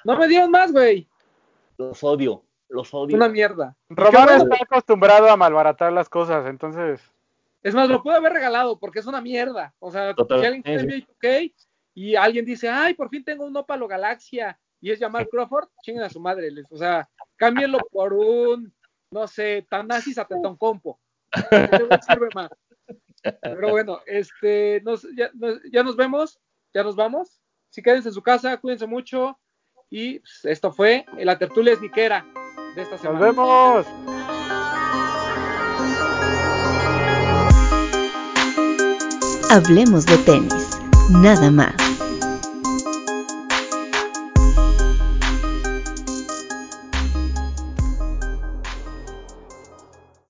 No me dieron más, güey. Los odio, los odio. Una mierda. Bueno. está acostumbrado a malbaratar las cosas, entonces Es más, lo pude haber regalado porque es una mierda. O sea, Total. si alguien quiere NBA 2K y alguien dice, ay, por fin tengo un Opalo Galaxia y es Jamal Crawford, chinguen a su madre. les- O sea, cámbienlo por un, no sé, Tanasi Compo. Ese güey sirve más. Pero bueno, este, nos, ya, nos, ya nos vemos, ya nos vamos. Si quédense en su casa, cuídense mucho. Y pues, esto fue la tertulia esniquera de esta nos semana. vemos. Hablemos de tenis, nada más.